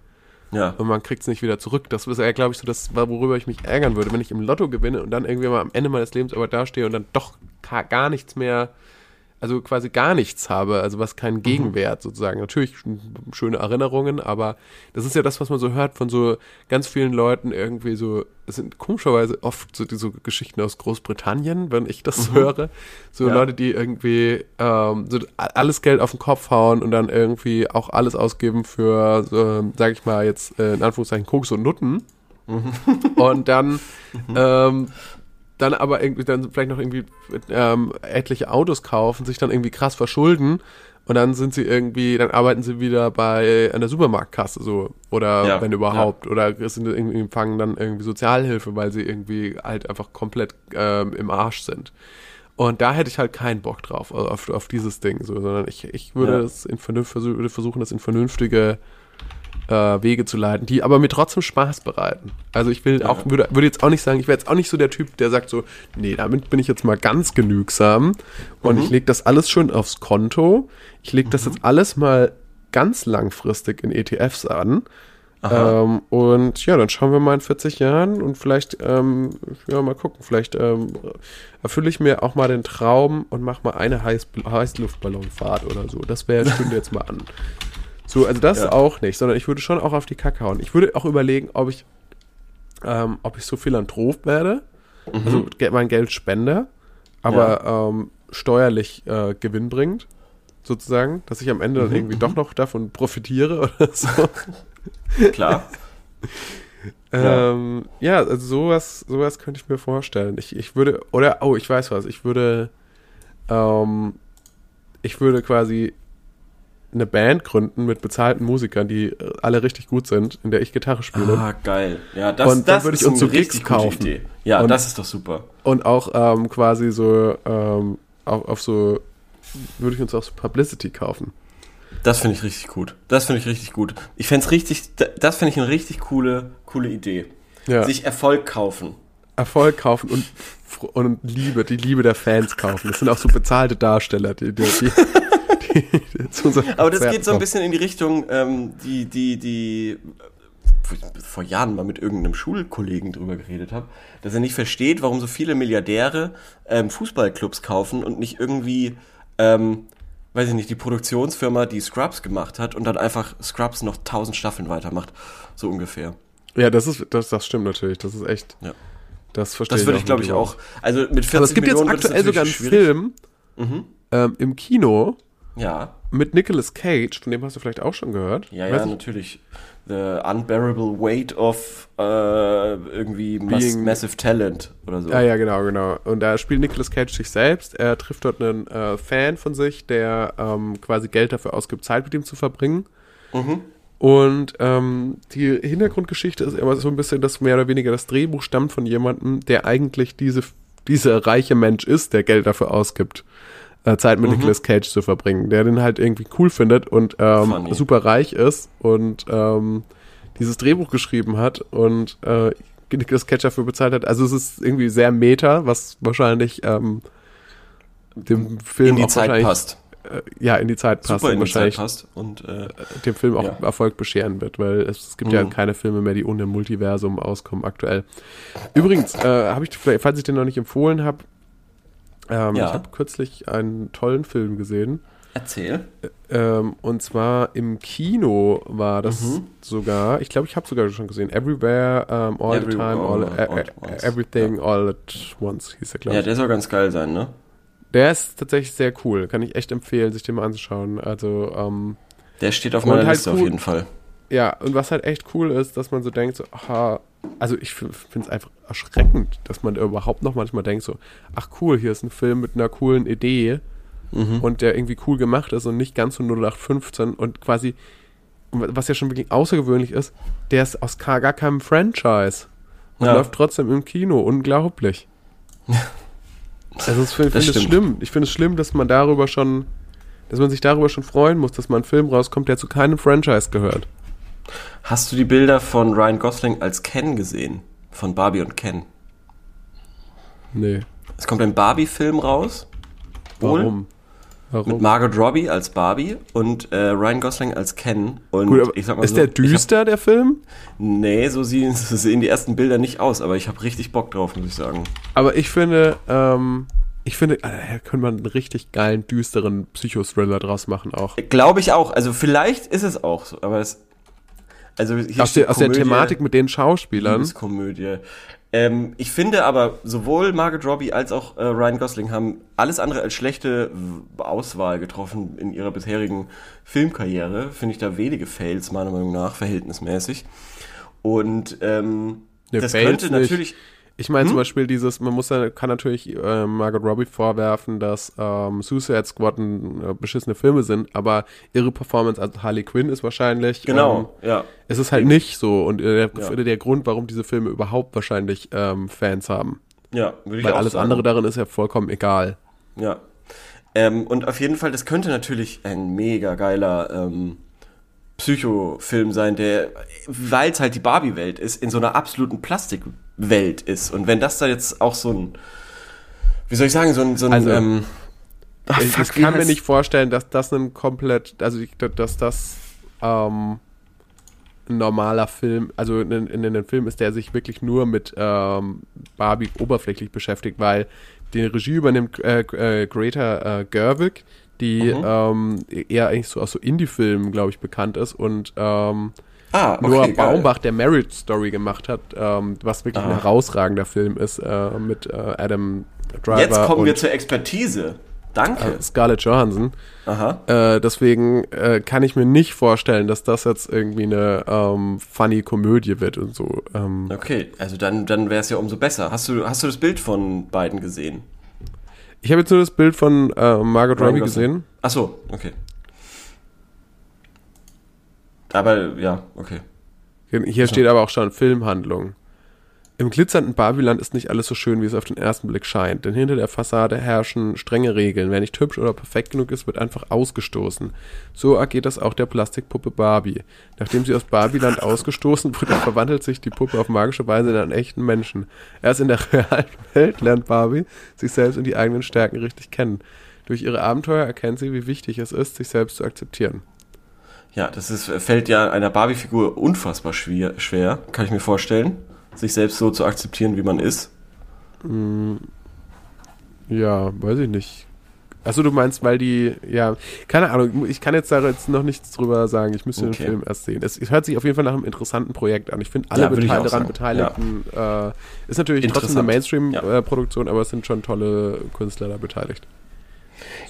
Ja. und man kriegt es nicht wieder zurück. Das ist ja, glaube ich, so das, worüber ich mich ärgern würde, wenn ich im Lotto gewinne und dann irgendwie mal am Ende meines Lebens aber dastehe und dann doch gar nichts mehr, also quasi gar nichts habe, also was keinen Gegenwert sozusagen. Natürlich sch- schöne Erinnerungen, aber das ist ja das, was man so hört von so ganz vielen Leuten irgendwie so, es sind komischerweise oft so diese Geschichten aus Großbritannien, wenn ich das höre. So Ja. Leute, die irgendwie ähm, so alles Geld auf den Kopf hauen und dann irgendwie auch alles ausgeben für, so, sag ich mal jetzt äh, in Anführungszeichen Koks und Nutten. Und dann ähm, dann aber irgendwie dann vielleicht noch irgendwie ähm, etliche Autos kaufen, sich dann irgendwie krass verschulden und dann sind sie irgendwie, dann arbeiten sie wieder bei an der Supermarktkasse so oder Ja, wenn überhaupt oder sind irgendwie empfangen dann irgendwie Sozialhilfe, weil sie irgendwie halt einfach komplett ähm, im Arsch sind. Und da hätte ich halt keinen Bock drauf, auf, auf dieses Ding, so, sondern ich, ich würde Ja. es in würde versuchen, das in vernünftige äh, Wege zu leiten, die aber mir trotzdem Spaß bereiten. Also ich will auch, würde, würde jetzt auch nicht sagen, ich wäre jetzt auch nicht so der Typ, der sagt so, nee, damit bin ich jetzt mal ganz genügsam und ich lege das alles schön aufs Konto. Ich lege das jetzt alles mal ganz langfristig in ETFs an. Ähm, und ja, dann schauen wir mal in 40 Jahren und vielleicht, ähm, ja, mal gucken, vielleicht ähm, erfülle ich mir auch mal den Traum und mache mal eine Heiß Heißluftballonfahrt oder so. Das wäre stünde jetzt mal an. So, also das Ja. auch nicht, sondern ich würde schon auch auf die Kacke hauen. Ich würde auch überlegen, ob ich, ähm, ob ich so Philanthrop werde, also Ge- mein Geld spende, aber ähm, steuerlich äh, gewinnbringend, sozusagen, dass ich am Ende Mhm, dann irgendwie doch noch davon profitiere oder so. Klar. Ja. Ähm, ja, also sowas, sowas könnte ich mir vorstellen. Ich, ich würde, oder, oh, ich weiß was, ich würde, ähm, ich würde quasi eine Band gründen mit bezahlten Musikern, die äh, alle richtig gut sind, in der ich Gitarre spiele. Ah, geil. Ja, das, Und dann das würde ich ist uns so Gigs kaufen. Idee. Ja, Und- das ist doch super. Und auch ähm, quasi so ähm, auf, auf so, würde ich uns auch so Publicity kaufen. Das finde ich richtig gut. Das finde ich richtig gut. Ich fände es richtig, da- das finde ich eine richtig coole, coole Idee. Ja. Sich Erfolg kaufen. Erfolg kaufen und, und Liebe, die Liebe der Fans kaufen. Das sind auch so bezahlte Darsteller, die, die, die, Aber das geht so ein bisschen in die Richtung, ähm, die, die, die vor Jahren mal mit irgendeinem Schulkollegen drüber geredet habe, dass er nicht versteht, warum so viele Milliardäre ähm, Fußballclubs kaufen und nicht irgendwie, ähm, weiß ich nicht, die Produktionsfirma, die Scrubs gemacht hat und dann einfach Scrubs noch tausend Staffeln weitermacht. So ungefähr. Ja, das ist, das, das stimmt natürlich. Das ist echt. Ja. Das verstehe Das würde ich, glaube ich, auch. Also mit 40 Aber es gibt jetzt Millionen es aktuell sogar einen schwierig. Film Mhm. ähm, im Kino Ja, mit Nicolas Cage, von dem hast du vielleicht auch schon gehört. ja, ja, ich- natürlich. The unbearable weight of äh, irgendwie mass massive talent oder so. Ja, ja, genau, genau. Und da spielt Nicolas Cage sich selbst. Er trifft dort einen äh, Fan von sich, der ähm, quasi Geld dafür ausgibt, Zeit mit ihm zu verbringen. Mhm. Und ähm, die Hintergrundgeschichte ist immer so ein bisschen, dass mehr oder weniger das Drehbuch stammt von jemandem, der eigentlich diese, dieser reiche Mensch ist, der Geld dafür ausgibt, äh, Zeit mit Mhm. Nicolas Cage zu verbringen, der den halt irgendwie cool findet und ähm, super reich ist und ähm, dieses Drehbuch geschrieben hat und äh, Nicolas Cage dafür bezahlt hat. Also es ist irgendwie sehr meta, was wahrscheinlich ähm, dem Film In die auch Zeit passt. Äh, ja, in die Zeit passt Super in die Zeit passt. Und äh, dem Film auch Ja. Erfolg bescheren wird, weil es, es gibt ja Mhm. keine Filme mehr, die ohne Multiversum auskommen aktuell. Übrigens, äh, habe ich, vielleicht- falls ich den noch nicht empfohlen habe, ähm, Ja. ich habe kürzlich einen tollen Film gesehen. erzähl. Ähm, und zwar im Kino war das Mhm. sogar, ich glaube, ich habe sogar schon gesehen, Everywhere, um, All the Every- Time, all- all, all äh, at. Everything, All at Once, hieß er, glaube Ja, ich. der soll ganz geil sein, ne? Der ist tatsächlich sehr cool, kann ich echt empfehlen, sich den mal anzuschauen. Also, ähm, Der steht auf meiner halt Liste auf cool. jeden Fall. Ja, und was halt echt cool ist, dass man so denkt, so, aha, also ich finde es einfach erschreckend, dass man überhaupt noch manchmal denkt, so, ach cool, hier ist ein Film mit einer coolen Idee Mhm. und der irgendwie cool gemacht ist und nicht ganz so 0815 und quasi, was ja schon wirklich außergewöhnlich ist, der ist aus gar gar keinem Franchise und Ja. läuft trotzdem im Kino, unglaublich. Also ich finde es schlimm, ich finde es schlimm, dass man darüber schon, dass man sich darüber schon freuen muss, dass mal ein Film rauskommt, der zu keinem Franchise gehört. Hast du die Bilder von Ryan Gosling als Ken gesehen? Von Barbie und Ken. Nee. Es kommt ein Barbie-Film raus. Wohl. Warum? Mit Warum? Margot Robbie als Barbie und äh, Ryan Gosling als Ken. Und Gut, ich sag mal ist so, der ich hab- düster, der Film? Nee, so sehen, so sehen die ersten Bilder nicht aus, aber ich habe richtig Bock drauf, muss ich sagen. Aber ich finde, ähm, ich finde, ah, da könnte man einen richtig geilen, düsteren Psychothriller draus machen auch. Glaube ich auch. Also vielleicht ist es auch so, aber es. Also hier Aus der, aus der Komödie, Thematik mit den Schauspielern. Liebeskomödie. Ähm, ich finde aber, sowohl Margot Robbie als auch äh, Ryan Gosling haben alles andere als schlechte Auswahl getroffen in ihrer bisherigen Filmkarriere. Finde ich da wenige Fails, meiner Meinung nach, verhältnismäßig. Und ähm, Ne, das Fails könnte nicht. Ich meine Hm? zum Beispiel dieses, man muss ja, kann natürlich äh, Margot Robbie vorwerfen, dass ähm, Suicide Squad ein, äh, beschissene Filme sind, aber ihre Performance als Harley Quinn ist wahrscheinlich. Genau, ja. Ähm, es ist halt nicht so und äh, der, Ja. der Grund, warum diese Filme überhaupt wahrscheinlich ähm, Fans haben. Ja, würde ich Weil auch alles sagen. andere darin ist ja vollkommen egal. Ja. Ähm, und auf jeden Fall, das könnte natürlich ein mega geiler ähm, Psychofilm sein, der, weil es halt die Barbie-Welt ist, in so einer absoluten Plastikwelt ist. Und wenn das da jetzt auch so ein, wie soll ich sagen, so ein, so ein Also, ähm, ach, ich, fuck, ich kann mir nicht vorstellen, dass das ein komplett, also ich, dass das ähm, ein normaler Film, also in, in einem Film ist, der sich wirklich nur mit ähm, Barbie oberflächlich beschäftigt, weil die Regie übernimmt äh, äh, Greta äh, Gerwig, die Mhm. ähm, eher eigentlich so aus so Indie-Filmen, glaube ich, bekannt ist und ähm, ah, okay, Noah. Baumbach, der Marriage Story gemacht hat, ähm, was wirklich ein Ah. herausragender Film ist, äh, mit äh, Adam Driver Jetzt kommen und wir zur Expertise. Danke. äh, Scarlett Johansson. Aha. Äh, deswegen äh, kann ich mir nicht vorstellen, dass das jetzt irgendwie eine ähm, funny Komödie wird und so. Ähm, Okay, also dann, dann wäre es ja umso besser. Hast du, hast du das Bild von beiden gesehen? Ich habe jetzt nur das Bild von äh, Margot Robbie gesehen. Ach so, okay. Aber ja, okay. Hier steht aber auch schon Filmhandlung. Im glitzernden Babylon ist nicht alles so schön, wie es auf den ersten Blick scheint, denn hinter der Fassade herrschen strenge Regeln. Wer nicht hübsch oder perfekt genug ist, wird einfach ausgestoßen. So ergeht das auch der Plastikpuppe Barbie. Nachdem sie aus Babyland ausgestoßen wurde, verwandelt sich die Puppe auf magische Weise in einen echten Menschen. Erst in der realen Welt lernt Barbie sich selbst und die eigenen Stärken richtig kennen. Durch ihre Abenteuer erkennt sie, wie wichtig es ist, sich selbst zu akzeptieren. Ja, das ist, fällt ja einer Barbie-Figur unfassbar schwer, schwer, kann ich mir vorstellen, sich selbst so zu akzeptieren, wie man ist. Ja, weiß ich nicht. Achso, du meinst, weil die, ja, keine Ahnung, ich kann jetzt da jetzt noch nichts drüber sagen. Ich müsste Okay. den Film erst sehen. Es, es hört sich auf jeden Fall nach einem interessanten Projekt an. Ich finde alle Ja, Beteil daran. Beteiligten, äh, ist natürlich trotzdem eine. Mainstream-Produktion, aber es sind schon tolle Künstler da beteiligt.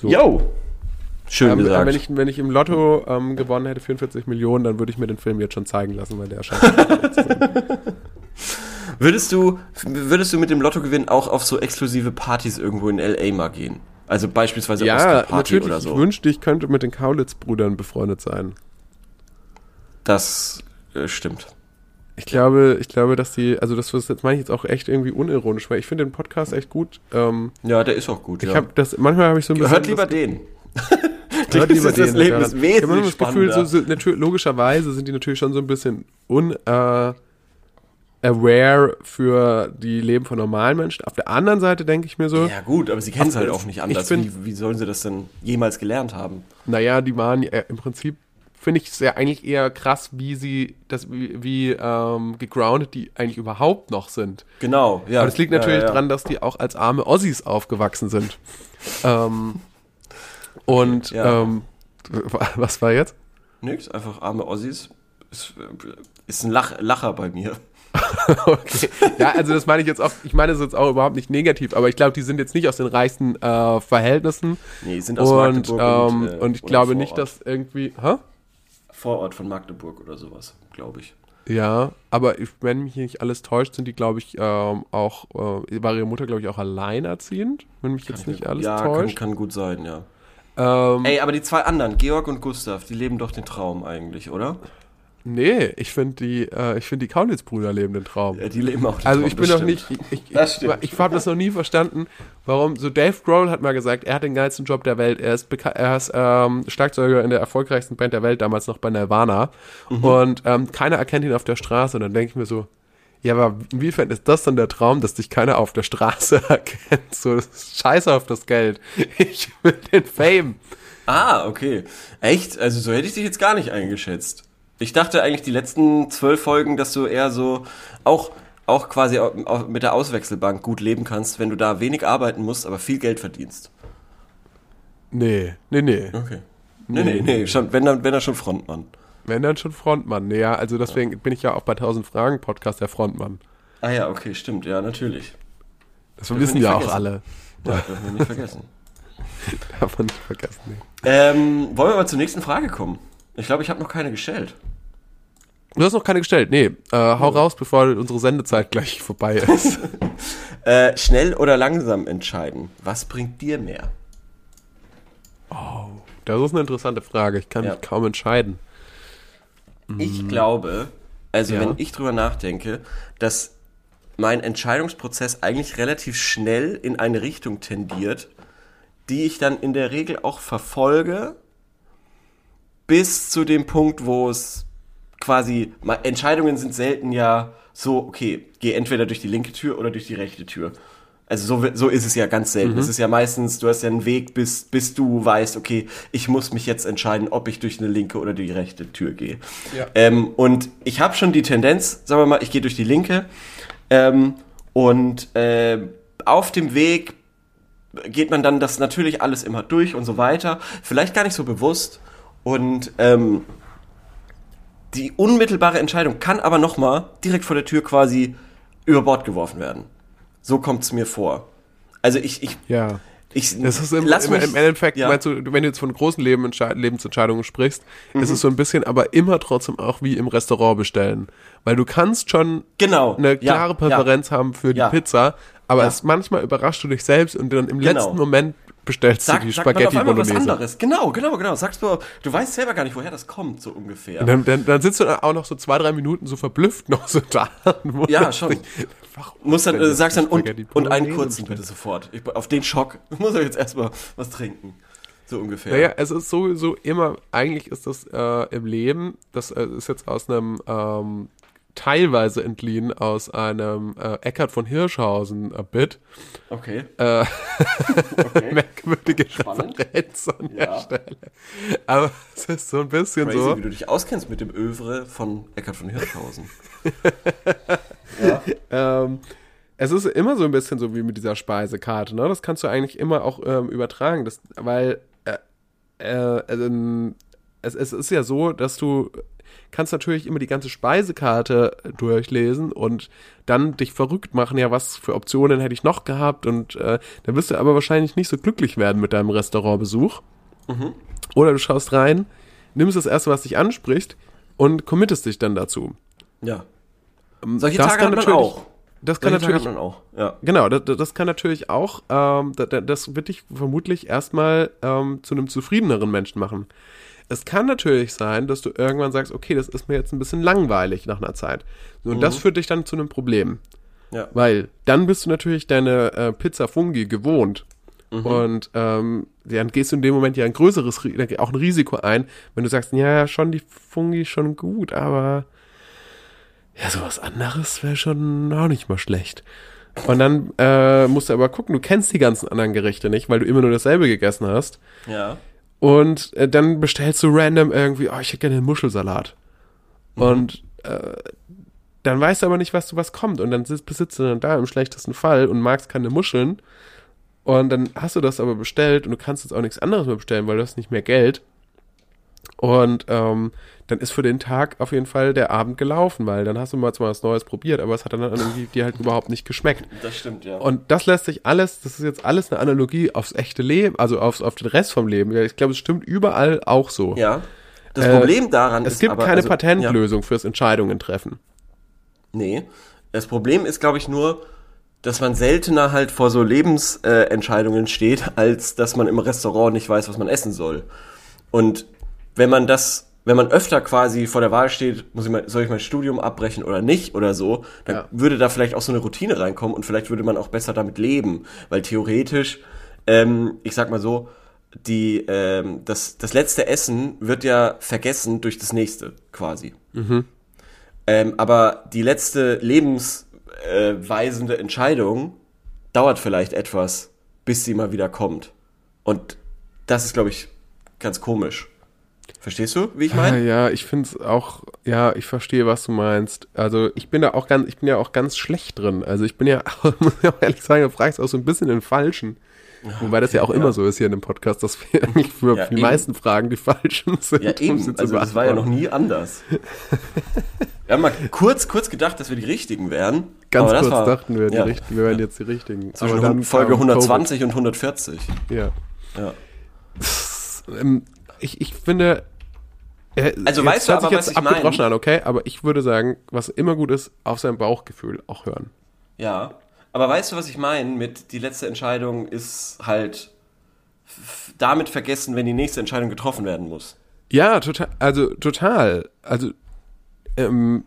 So. Yo! Schön Ähm, gesagt. wenn, ich, wenn ich im Lotto ähm, gewonnen hätte, 44 Millionen, dann würde ich mir den Film jetzt schon zeigen lassen, weil der erscheint. Würdest du, würdest du mit dem Lottogewinn auch auf so exklusive Partys irgendwo in L.A. mal gehen? Also beispielsweise ja, Oscar-Party oder Ich so. wünschte, ich könnte mit den Kaulitz-Brüdern befreundet sein. Das äh, stimmt. Ich glaube, ich glaube, dass die, also das jetzt meine ich jetzt auch echt irgendwie unironisch, weil ich finde den Podcast echt gut. Ähm, Ja, der ist auch gut. ich ja. das, manchmal habe ich so ein Hört lieber das, den. Hört ist das den, Leben ist Ich habe wesentlich das Gefühl, so, so, logischerweise sind die natürlich schon so ein bisschen un, äh, aware für die Leben von normalen Menschen. Auf der anderen Seite denke ich mir so, Ja gut, aber sie kennen es halt auch nicht anders. find- wie, wie sollen sie das denn jemals gelernt haben? naja, die waren ja im Prinzip, finde ich es ja eigentlich eher krass, wie sie, das, wie, wie ähm, gegroundet die eigentlich überhaupt noch sind. Genau, ja. Aber das liegt natürlich ja, ja. dran, dass die auch als arme Ossis aufgewachsen sind. ähm, und ja. ähm, was war jetzt? Nix, einfach arme Ossis. Ist, äh, ist ein Lach, Lacher bei mir. okay. Ja, also das meine ich jetzt auch, ich meine das jetzt auch überhaupt nicht negativ, aber ich glaube, die sind jetzt nicht aus den reichsten äh, Verhältnissen. Nee, sind aus Und, Magdeburg ähm, äh, und ich glaube nicht, dass irgendwie. Hä? Vorort von Magdeburg oder sowas, glaube ich. Ja, aber ich, wenn mich nicht alles täuscht, sind die, glaube ich, ähm, auch, äh, war ihre Mutter, glaube ich, auch alleinerziehend, wenn mich jetzt nicht alles ja, kann, täuscht. kann gut sein, ja. Ähm, Ey, aber die zwei anderen, Georg und Gustav, die leben doch den Traum eigentlich, oder? nee, ich finde die, äh, ich finde die Kaulitz-Brüder leben den Traum. Ja, die leben auch den Also Traum, ich bin noch nicht, ich, ich, Das ich, stimmt. ich habe das noch nie verstanden, warum, so Dave Grohl hat mal gesagt, er hat den geilsten Job der Welt, er ist, er ist ähm, Schlagzeuger in der erfolgreichsten Band der Welt, damals noch bei Nirvana Mhm. und ähm, keiner erkennt ihn auf der Straße und dann denke ich mir so, ja, aber inwiefern ist das dann der Traum, dass dich keiner auf der Straße erkennt? So, scheiße auf das Geld. Ich will den Fame. Ah, okay. Echt? Also so hätte ich dich jetzt gar nicht eingeschätzt. Ich dachte eigentlich die letzten zwölf Folgen, dass du eher so auch, auch quasi mit der Auswechselbank gut leben kannst, wenn du da wenig arbeiten musst, aber viel Geld verdienst. Nee, nee, nee. Okay. Nee, nee, nee, schon, wenn, dann, wenn er schon Frontmann. Wenn dann schon Frontmann. Ja, also deswegen bin ich ja auch bei 1000 Fragen Podcast der Frontmann. Ah ja, okay, stimmt, ja, natürlich. Das wir wissen ja auch alle. Ja, dürfen wir nicht vergessen. Darf man nicht vergessen. Nee. Ähm, wollen wir mal zur nächsten Frage kommen? Ich glaube, ich habe noch keine gestellt. Du hast noch keine gestellt. Nee, äh, hau raus, bevor unsere Sendezeit gleich vorbei ist. Äh, schnell oder langsam entscheiden. Was bringt dir mehr? das ist eine interessante Frage. Ich kann Ja. mich kaum entscheiden. Ich glaube, also Ja. wenn ich drüber nachdenke, dass mein Entscheidungsprozess eigentlich relativ schnell in eine Richtung tendiert, die ich dann in der Regel auch verfolge, bis zu dem Punkt, wo es quasi, Entscheidungen sind selten ja so, okay, geh entweder durch die linke Tür oder durch die rechte Tür. Also so, so ist es ja ganz selten. Es ist ja meistens, du hast ja einen Weg, bis, bis du weißt, okay, ich muss mich jetzt entscheiden, ob ich durch eine linke oder die rechte Tür gehe. Ja. Ähm, und ich habe schon die Tendenz, sagen wir mal, ich gehe durch die linke ähm, und äh, auf dem Weg geht man dann das natürlich alles immer durch und so weiter. Vielleicht gar nicht so bewusst. Und ähm, die unmittelbare Entscheidung kann aber nochmal direkt vor der Tür quasi über Bord geworfen werden. So kommt es mir vor. Also ich, ich, Ja. ich Das ist im, lass im, mich- im Endeffekt, ja. meinst du, wenn du jetzt von großen Leben, Lebensentscheidungen sprichst, ist Mhm. es so ein bisschen, aber immer trotzdem auch wie im Restaurant bestellen. Weil du kannst schon Genau. eine Ja, klare Präferenz haben für die Ja. Pizza, aber Ja. es manchmal überraschst du dich selbst und dann im Genau. letzten Moment bestellst Sag, du die sagt man auf Spaghetti einmal was Bolognese. anderes. Genau, genau, genau. Sagst du, du weißt selber gar nicht, woher das kommt, so ungefähr. Dann, dann, dann sitzt du dann auch noch so zwei, drei Minuten so verblüfft noch so da. Ja, schon. Muss dann, äh, sagst dann, und, Spaghetti und einen Bolognese kurzen bitte sofort. Ich, auf den Schock muss er jetzt erstmal was trinken. So ungefähr. Naja, es ist sowieso immer, eigentlich ist das äh, im Leben, das äh, ist jetzt aus einem ähm, teilweise entliehen aus einem äh, Eckhard von Hirschhausen äh, Bit. Okay. Äh, okay. merkwürdige Spannend. Referenz an der Ja. Stelle. Aber es ist so ein bisschen Crazy, so. wie du dich auskennst mit dem Övre von Eckhard von Hirschhausen. Ähm, es ist immer so ein bisschen so wie mit dieser Speisekarte, ne? Das kannst du eigentlich immer auch ähm, übertragen, das, weil äh, äh, ähm, es, es ist ja so, dass du kannst natürlich immer die ganze Speisekarte durchlesen und dann dich verrückt machen, ja, was für Optionen hätte ich noch gehabt und äh, dann wirst du aber wahrscheinlich nicht so glücklich werden mit deinem Restaurantbesuch. Oder du schaust rein, nimmst das erste, was dich anspricht und committest dich dann dazu. Ja. Solche Das Tage kann hat man natürlich- auch. Das kann Solche Tage natürlich man auch. Ja. Genau, das, das kann natürlich auch, ähm, da- da- das wird dich vermutlich erstmal ähm, zu einem zufriedeneren Menschen machen. Es kann natürlich sein, dass du irgendwann sagst, okay, das ist mir jetzt ein bisschen langweilig nach einer Zeit. Und das führt dich dann zu einem Problem. Ja. Weil dann bist du natürlich deine äh, Pizza Fungi gewohnt. Und ähm, dann gehst du in dem Moment ja ein größeres, auch ein Risiko ein, wenn du sagst, ja, ja, schon die Fungi schon gut, aber ja, sowas anderes wäre schon auch nicht mal schlecht. Und dann äh, musst du aber gucken, du kennst die ganzen anderen Gerichte nicht, weil du immer nur dasselbe gegessen hast. Ja. Und äh, dann bestellst du random irgendwie, oh, ich hätte gerne einen Muschelsalat. Und äh, dann weißt du aber nicht, was du was kommt. Und dann sitzt, besitzt du dann da im schlechtesten Fall und magst keine Muscheln. Und dann hast du das aber bestellt und du kannst jetzt auch nichts anderes mehr bestellen, weil du hast nicht mehr Geld. Und ähm, dann ist für den Tag auf jeden Fall der Abend gelaufen, weil dann hast du mal zwar was Neues probiert, aber es hat dann irgendwie dir halt überhaupt nicht geschmeckt. Das stimmt, ja. Und das lässt sich alles, das ist jetzt alles eine Analogie aufs echte Leben, also aufs, auf den Rest vom Leben. Ja, ich glaube, es stimmt überall auch so. ja. Das Äh, Problem daran Es ist gibt aber, keine also, Ja, Patentlösung fürs Entscheidungen treffen. nee. Das Problem ist, glaube ich, nur, dass man seltener halt vor so Lebensentscheidungen äh, steht, als dass man im Restaurant nicht weiß, was man essen soll. Und wenn man das, wenn man öfter quasi vor der Wahl steht, muss ich mal, soll ich mein Studium abbrechen oder nicht oder so, dann Ja. würde da vielleicht auch so eine Routine reinkommen und vielleicht würde man auch besser damit leben, weil theoretisch, ähm, ich sag mal so, die, ähm, das, das letzte Essen wird ja vergessen durch das nächste quasi. Ähm, aber die letzte lebensweisende äh, Entscheidung dauert vielleicht etwas, bis sie mal wieder kommt. Und das ist, glaube ich, ganz komisch. Verstehst du, wie ich Ah, meine? ja, ich finde es auch, ja, ich verstehe, was du meinst. Also ich bin da auch ganz, ich bin ja auch ganz schlecht drin. Also ich bin ja, muss ich auch ehrlich sagen, du fragst auch so ein bisschen den Falschen. Wobei das ja auch immer so ist hier in dem Podcast, dass wir eigentlich für Ja, die eben. meisten Fragen die falschen sind. Ja, um eben. zu Also das war ja noch nie anders. Wir haben mal kurz, kurz gedacht, dass wir die Richtigen wären. Ganz kurz war, dachten wir, die ja, Richt- wir wären jetzt die Richtigen. Zwischen Folge kam 120 und 140. Covid. Ja. Ja. Ähm, ich, ich finde. Äh, Also weißt du hört sich aber, jetzt was ich abgedroschen mein? an, okay? Aber ich würde sagen, was immer gut ist, auf sein Bauchgefühl auch hören. Ja, aber weißt du, was ich meine mit die letzte Entscheidung ist halt damit vergessen, wenn die nächste Entscheidung getroffen werden muss. Ja, total. Also total. Also ähm,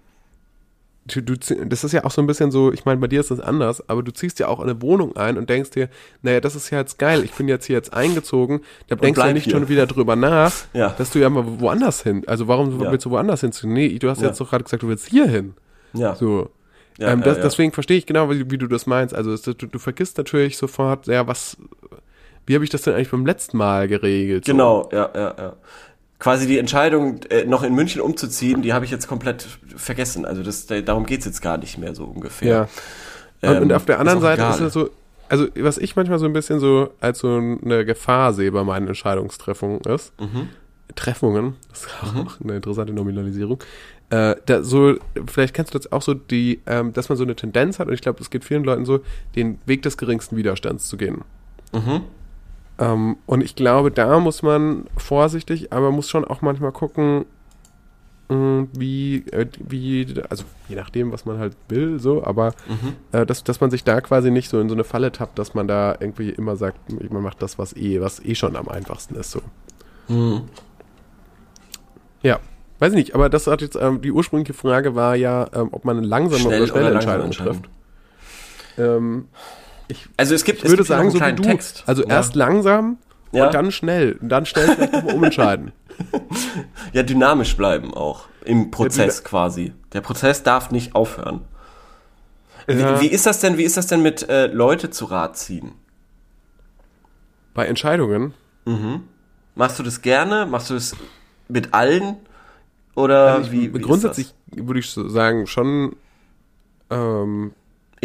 du, du, das ist ja auch so ein bisschen so, ich meine, bei dir ist das anders, aber du ziehst ja auch in eine Wohnung ein und denkst dir, naja, das ist ja jetzt geil, ich bin jetzt hier jetzt eingezogen, da denkst du ja nicht hier. schon wieder drüber nach, Ja. dass du ja mal woanders hin, also warum Ja. willst du woanders hinziehen? Nee, du hast Ja. jetzt doch gerade gesagt, du willst hier hin. Ja. So. Ja, ähm, das. Deswegen verstehe ich genau, wie, wie du das meinst. Also du, du vergisst natürlich sofort, ja, was, wie habe ich das denn eigentlich beim letzten Mal geregelt? So. Genau, ja, ja, ja. Quasi die Entscheidung, äh, noch in München umzuziehen, die habe ich jetzt komplett vergessen. Also das, da- darum geht's jetzt gar nicht mehr so ungefähr. Ja. Und, und Ähm, auf der anderen auch Seite egal. ist es so, also was ich manchmal so ein bisschen so als so eine Gefahr sehe bei meinen Entscheidungstreffungen ist, Mhm. Treffungen, das ist auch eine interessante Nominalisierung, äh, da so, vielleicht kennst du das auch so, die, ähm, dass man so eine Tendenz hat, und ich glaube, es geht vielen Leuten so, den Weg des geringsten Widerstands zu gehen. Ähm, und ich glaube, da muss man vorsichtig, aber muss schon auch manchmal gucken, mh, wie, äh, wie, also je nachdem, was man halt will, so, aber äh, dass, dass man sich da quasi nicht so in so eine Falle tappt, dass man da irgendwie immer sagt, man macht das, was eh, was eh schon am einfachsten ist, so. Ja, weiß ich nicht, aber das hat jetzt, ähm, die ursprüngliche Frage war ja, ähm, ob man eine langsame Schnell oder schnelle oder Entscheidung. trifft. Ähm, Also es gibt, ich würde es sagen, so wie einen du. kleinen Text. Also Ja. erst langsam Ja. und dann schnell. Und dann schnell vielleicht nochmal umentscheiden. Ja, dynamisch bleiben auch. Im Prozess dyna- quasi. Der Prozess darf nicht aufhören. Ja. Wie, wie ist das denn, wie ist das denn mit äh, Leute zu Rat ziehen? Bei Entscheidungen. Machst du das gerne? Machst du das mit allen? Oder Also ich, wie, wie grundsätzlich würde ich sagen, schon. Ähm,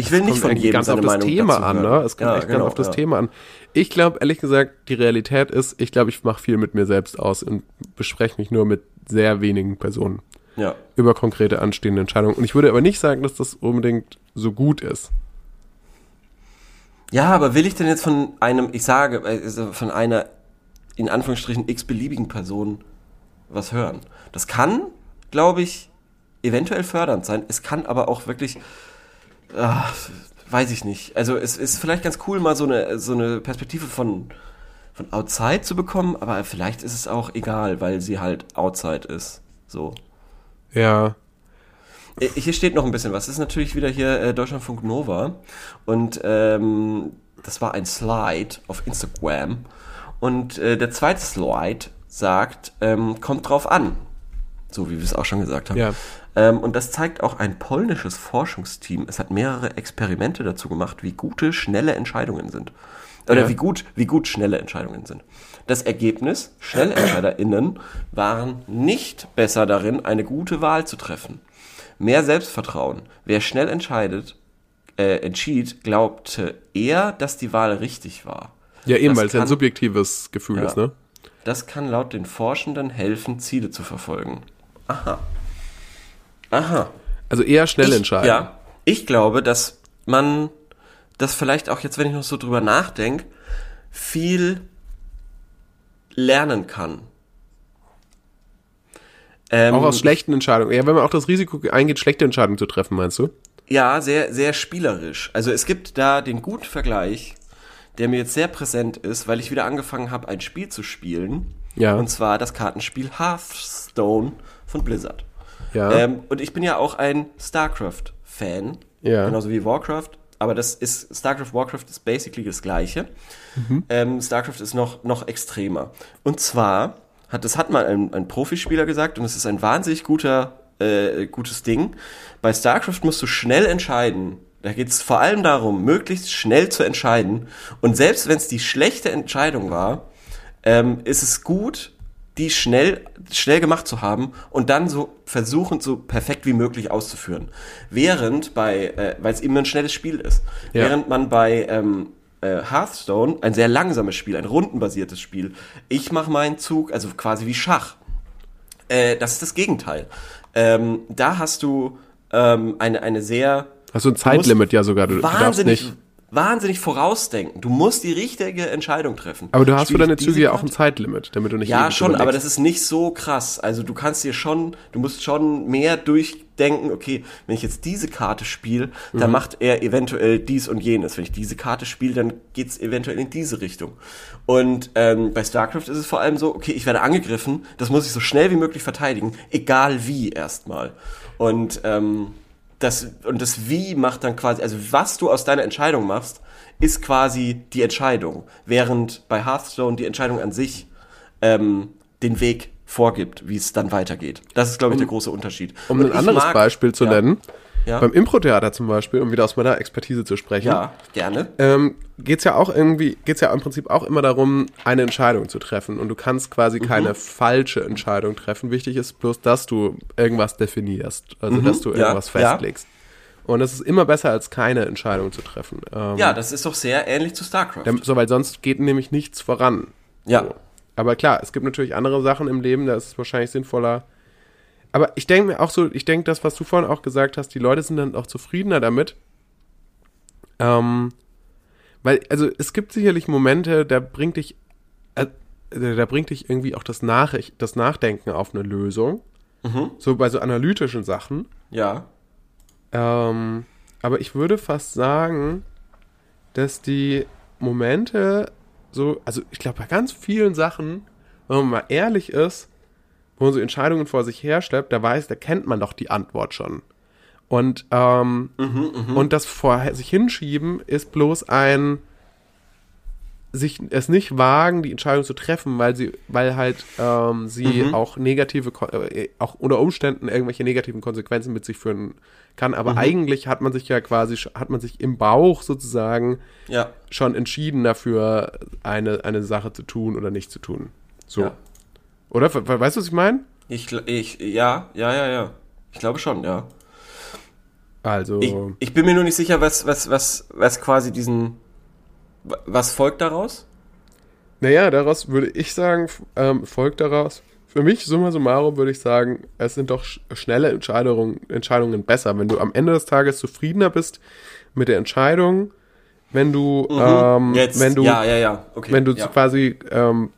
Ich will nicht von jedem ganz auf das Meinung Thema an, ne? Es kommt Ja, echt genau, ganz auf das ja. Thema an. Ich glaube, ehrlich gesagt, die Realität ist, ich glaube, ich mache viel mit mir selbst aus und bespreche mich nur mit sehr wenigen Personen Ja. über konkrete anstehende Entscheidungen. Und ich würde aber nicht sagen, dass das unbedingt so gut ist. Ja, aber will ich denn jetzt von einem, ich sage, also von einer in Anführungsstrichen x-beliebigen Person was hören? Das kann, glaube ich, eventuell fördernd sein. Es kann aber auch wirklich, ah, weiß ich nicht. Also es ist vielleicht ganz cool, mal so eine, so eine Perspektive von, von Outside zu bekommen, aber vielleicht ist es auch egal, weil sie halt Outside ist. So. Ja. Äh, Hier steht noch ein bisschen was. Das ist natürlich wieder hier äh, Deutschlandfunk Nova. Und ähm, das war ein Slide auf Instagram. Und äh, der zweite Slide sagt, ähm, kommt drauf an. So wie wir es auch schon gesagt haben. Ja. Ähm, und das zeigt auch ein polnisches Forschungsteam. Es hat mehrere Experimente dazu gemacht, wie gute, schnelle Entscheidungen sind. Oder Ja. wie gut, wie gut schnelle Entscheidungen sind. Das Ergebnis, SchnellentscheiderInnen waren nicht besser darin, eine gute Wahl zu treffen. Mehr Selbstvertrauen. Wer schnell entscheidet, äh, entschied, glaubte eher, dass die Wahl richtig war. Ja, eben, weil es ein subjektives Gefühl Ja. ist, ne? Das kann laut den Forschenden helfen, Ziele zu verfolgen. Aha. Aha. Also eher schnell Ich- entscheiden. Ja, ich glaube, dass man das vielleicht auch jetzt, wenn ich noch so drüber nachdenke, viel lernen kann. Ähm, Auch aus schlechten Entscheidungen. Ja, wenn man auch das Risiko eingeht, schlechte Entscheidungen zu treffen, meinst du? Ja, sehr, sehr spielerisch. Also es gibt da den guten Vergleich, der mir jetzt sehr präsent ist, weil ich wieder angefangen habe, ein Spiel zu spielen. Ja. Und zwar das Kartenspiel Hearthstone von Blizzard. Ja. Ähm, und ich bin ja auch ein StarCraft-Fan. Ja. Genauso wie Warcraft. Aber das ist, StarCraft, Warcraft ist basically das Gleiche. Mhm. Ähm, StarCraft ist noch, noch extremer. Und zwar hat, das hat mal ein, ein Profispieler gesagt und es ist ein wahnsinnig guter, äh, gutes Ding. Bei StarCraft musst du schnell entscheiden. Da geht es vor allem darum, möglichst schnell zu entscheiden. Und selbst wenn es die schlechte Entscheidung war, ähm, ist es gut, die schnell, schnell gemacht zu haben und dann so versuchen, so perfekt wie möglich auszuführen. Während bei, äh, weil es eben ein schnelles Spiel ist, Ja. während man bei ähm, äh, Hearthstone ein sehr langsames Spiel, ein rundenbasiertes Spiel, ich mache meinen Zug, also quasi wie Schach. Äh, das ist das Gegenteil. Ähm, da hast du ähm, eine, eine sehr Hast du ein Zeitlimit ja sogar, du, du darfst wahnsinnig, nicht. Wahnsinnig vorausdenken. Du musst die richtige Entscheidung treffen. Aber du hast Spiel für deine Züge ja auch ein Zeitlimit, damit du nicht Ja, schon, aber überlegst. das ist nicht so krass. Also du kannst dir schon, du musst schon mehr durchdenken, okay, wenn ich jetzt diese Karte spiele, dann Mhm. macht er eventuell dies und jenes. Wenn ich diese Karte spiele, dann geht's eventuell in diese Richtung. Und ähm, bei StarCraft ist es vor allem so, okay, ich werde angegriffen, das muss ich so schnell wie möglich verteidigen, egal wie erstmal. Und ähm, das, und das Wie macht dann quasi, also was du aus deiner Entscheidung machst, ist quasi die Entscheidung. Während bei Hearthstone die Entscheidung an sich ähm, den Weg vorgibt, wie es dann weitergeht. Das ist, glaube ich, der große Unterschied. Um Und ein anderes mag- Beispiel zu ja, nennen, Ja. beim Impro-Theater zum Beispiel, um wieder aus meiner Expertise zu sprechen, Ja, gerne. ähm, geht's ja auch irgendwie, geht's ja im Prinzip auch immer darum, eine Entscheidung zu treffen. Und du kannst quasi Mhm. keine falsche Entscheidung treffen. Wichtig ist bloß, dass du irgendwas definierst. Also, dass du Mhm. irgendwas ja. festlegst. Und das ist immer besser, als keine Entscheidung zu treffen. Ähm, Ja, das ist doch sehr ähnlich zu StarCraft. dem- so, weil sonst geht nämlich nichts voran. ja. So. Aber klar, es gibt natürlich andere Sachen im Leben, da ist es wahrscheinlich sinnvoller. Aber ich denke mir auch so, ich denke, das, was du vorhin auch gesagt hast, die Leute sind dann auch zufriedener damit. Ähm, weil, also es gibt sicherlich Momente, da bringt dich, äh, da bringt dich irgendwie auch das, Nachricht, das Nachdenken auf eine Lösung. So bei so analytischen Sachen. Ja. Ähm, aber ich würde fast sagen, dass die Momente so, also ich glaube bei ganz vielen Sachen, wenn man mal ehrlich ist, wo man so Entscheidungen vor sich herschleppt, da weiß, da kennt man doch die Antwort schon. Und, ähm, und das vor sich hinschieben ist bloß ein sich es nicht wagen, die Entscheidung zu treffen, weil sie, weil halt ähm, sie auch negative, äh, auch unter Umständen irgendwelche negativen Konsequenzen mit sich führen kann. Aber eigentlich hat man sich ja quasi, hat man sich im Bauch sozusagen Ja. schon entschieden dafür, eine, eine Sache zu tun oder nicht zu tun. So. Ja. Oder? We- we- Weißt du, was ich meine? Ich, ich, ja, ja, ja, ja. Ich glaube schon, ja. Also. Ich, ich bin mir nur nicht sicher, was, was, was, was quasi diesen, wa- was folgt daraus? Naja, daraus würde ich sagen, ähm, folgt daraus. Für mich, summa summarum, würde ich sagen, es sind doch sch schnelle Entscheidungen, Entscheidungen besser. Wenn du am Ende des Tages zufriedener bist mit der Entscheidung, wenn du, ähm, Mhm. Jetzt, wenn du, ja, ja, ja, okay. wenn du ja. quasi ähm,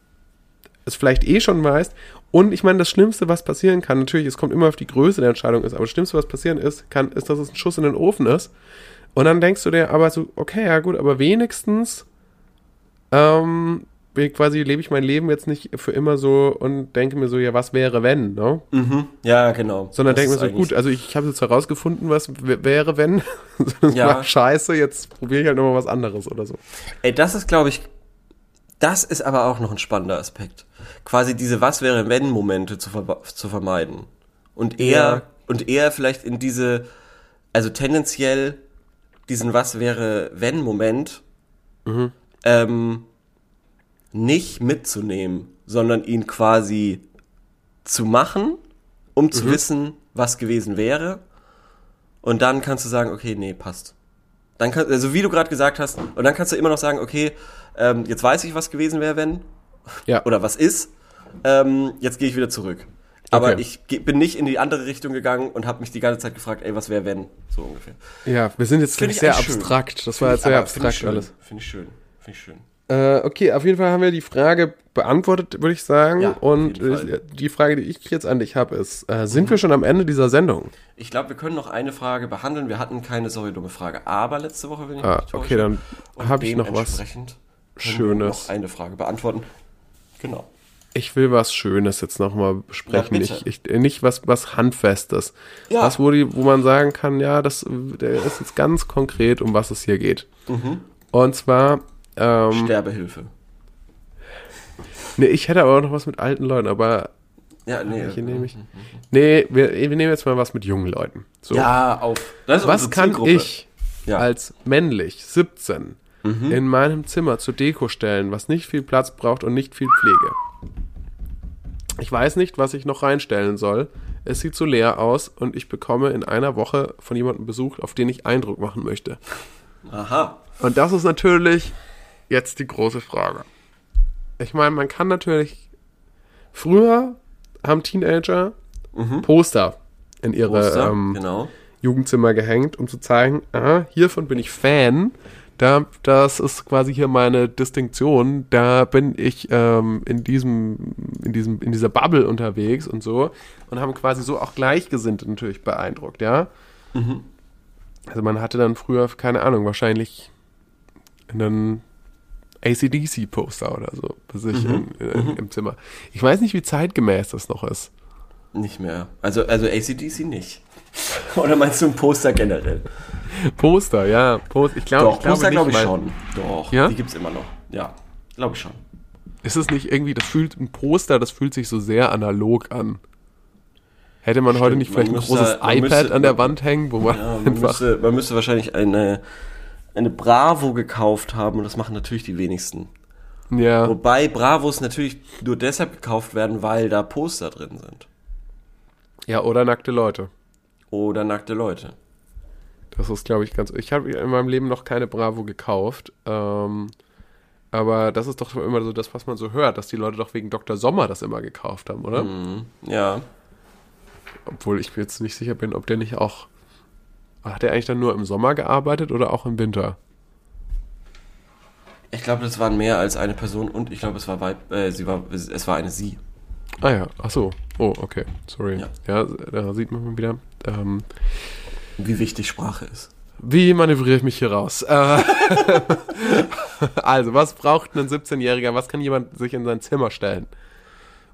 es vielleicht eh schon weißt. Und ich meine, das Schlimmste, was passieren kann, natürlich, es kommt immer auf die Größe der Entscheidung ist, aber das Schlimmste, was passieren ist, kann, ist, dass es ein Schuss in den Ofen ist. Und dann denkst du dir aber so, okay, ja gut, aber wenigstens ähm, ich quasi lebe ich mein Leben jetzt nicht für immer so und denke mir so, ja, was wäre, wenn, ne? Mhm. Ja, genau. Sondern denke mir so, gut, also ich habe jetzt herausgefunden, was wäre, wenn. das Ja. scheiße, jetzt probiere ich halt nochmal was anderes oder so. Ey, das ist, glaube ich, das ist aber auch noch ein spannender Aspekt. Quasi diese Was wäre wenn Momente zu, verba- zu vermeiden. Und eher, Ja. und eher vielleicht in diese, also tendenziell diesen Was wäre wenn Moment, ähm, nicht mitzunehmen, sondern ihn quasi zu machen, um zu wissen, was gewesen wäre. Und dann kannst du sagen, okay, nee, passt. Dann kann, also wie du gerade gesagt hast, und dann kannst du immer noch sagen, okay, ähm, jetzt weiß ich, was gewesen wäre, wenn, Ja. oder was ist, ähm, jetzt gehe ich wieder zurück. Aber Okay. ich bin nicht in die andere Richtung gegangen und habe mich die ganze Zeit gefragt, ey, was wäre, wenn, so ungefähr. Ja, wir sind jetzt sehr abstrakt. Das Find war jetzt sehr abstrakt alles. Finde ich schön, finde ich schön. Äh, okay, auf jeden Fall haben wir die Frage beantwortet, würde ich sagen. Ja, Und die Frage, die ich jetzt an dich habe, ist, äh, sind wir schon am Ende dieser Sendung? Ich glaube, wir können noch eine Frage behandeln. Wir hatten keine sorry dumme Frage, aber letzte Woche, wenn ich Ah, täusche. okay, dann habe ich noch was. Schönes. Noch eine Frage beantworten. Genau. Ich will was Schönes jetzt nochmal besprechen. Ja, ich, ich, nicht was, was Handfestes. Ja. Was, wo, die, wo man sagen kann, ja, das der ist jetzt ganz konkret, um was es hier geht. Mhm. Und zwar, ähm, Sterbehilfe. nee, ich hätte aber auch noch was mit alten Leuten, aber Ja, nee. welche nehme ich? Nee, wir, wir nehmen jetzt mal was mit jungen Leuten. So. Ja, auf. Was kann ich Ja. Mhm. als männlich 17 in meinem Zimmer zur Deko stellen, was nicht viel Platz braucht und nicht viel Pflege? Ich weiß nicht, was ich noch reinstellen soll. Es sieht so leer aus und ich bekomme in einer Woche von jemandem Besuch, auf den ich Eindruck machen möchte. Aha. Und das ist natürlich jetzt die große Frage. Ich meine, man kann natürlich. Früher haben Teenager Poster in ihre Poster, ähm, genau. Jugendzimmer gehängt, um zu zeigen, aha, hiervon bin ich Fan. Da, das ist quasi hier meine Distinktion. Da bin ich ähm, in diesem, in diesem, in dieser Bubble unterwegs und so und haben quasi so auch Gleichgesinnte natürlich beeindruckt, ja. Also man hatte dann früher, keine Ahnung, wahrscheinlich einen ACDC-Poster oder so bei sich in, in, im Zimmer. Ich weiß nicht, wie zeitgemäß das noch ist. Nicht mehr. Also, also ACDC nicht. Oder meinst du ein Poster generell? Poster, ja. Post, ich glaube, Doch, ich glaube Poster glaube ich weil- schon. Doch, Ja? die gibt's immer noch. Ja, glaube ich schon. Ist es nicht irgendwie, das fühlt ein Poster, das fühlt sich so sehr analog an. Hätte man heute Stimmt, nicht vielleicht ein großes man iPad müsste- an der Wand hängen, wo man, Ja, man, einfach. müsste, man müsste wahrscheinlich eine, eine Bravo gekauft haben und das machen natürlich die wenigsten. ja, Wobei Bravos natürlich nur deshalb gekauft werden, weil da Poster drin sind. ja, oder nackte Leute. Oder nackte Leute. Das ist, glaube ich, ganz. Ich habe in meinem Leben noch keine Bravo gekauft. Ähm, Aber das ist doch immer so das, was man so hört, dass die Leute doch wegen Dr. Sommer das immer gekauft haben, oder? Ja. Obwohl ich mir jetzt nicht sicher bin, ob der nicht auch. Hat der eigentlich dann nur im Sommer gearbeitet oder auch im Winter? Ich glaube, das waren mehr als eine Person und ich glaube, es war Weib, äh, sie war, es war eine Sie. Ah ja, ach so. Oh, okay. Sorry. Ja. Ja, da sieht man mal wieder. Ähm, Wie wichtig Sprache ist. Wie manövriere ich mich hier raus? Äh, also, was braucht ein 17-Jähriger? Was kann jemand sich in sein Zimmer stellen,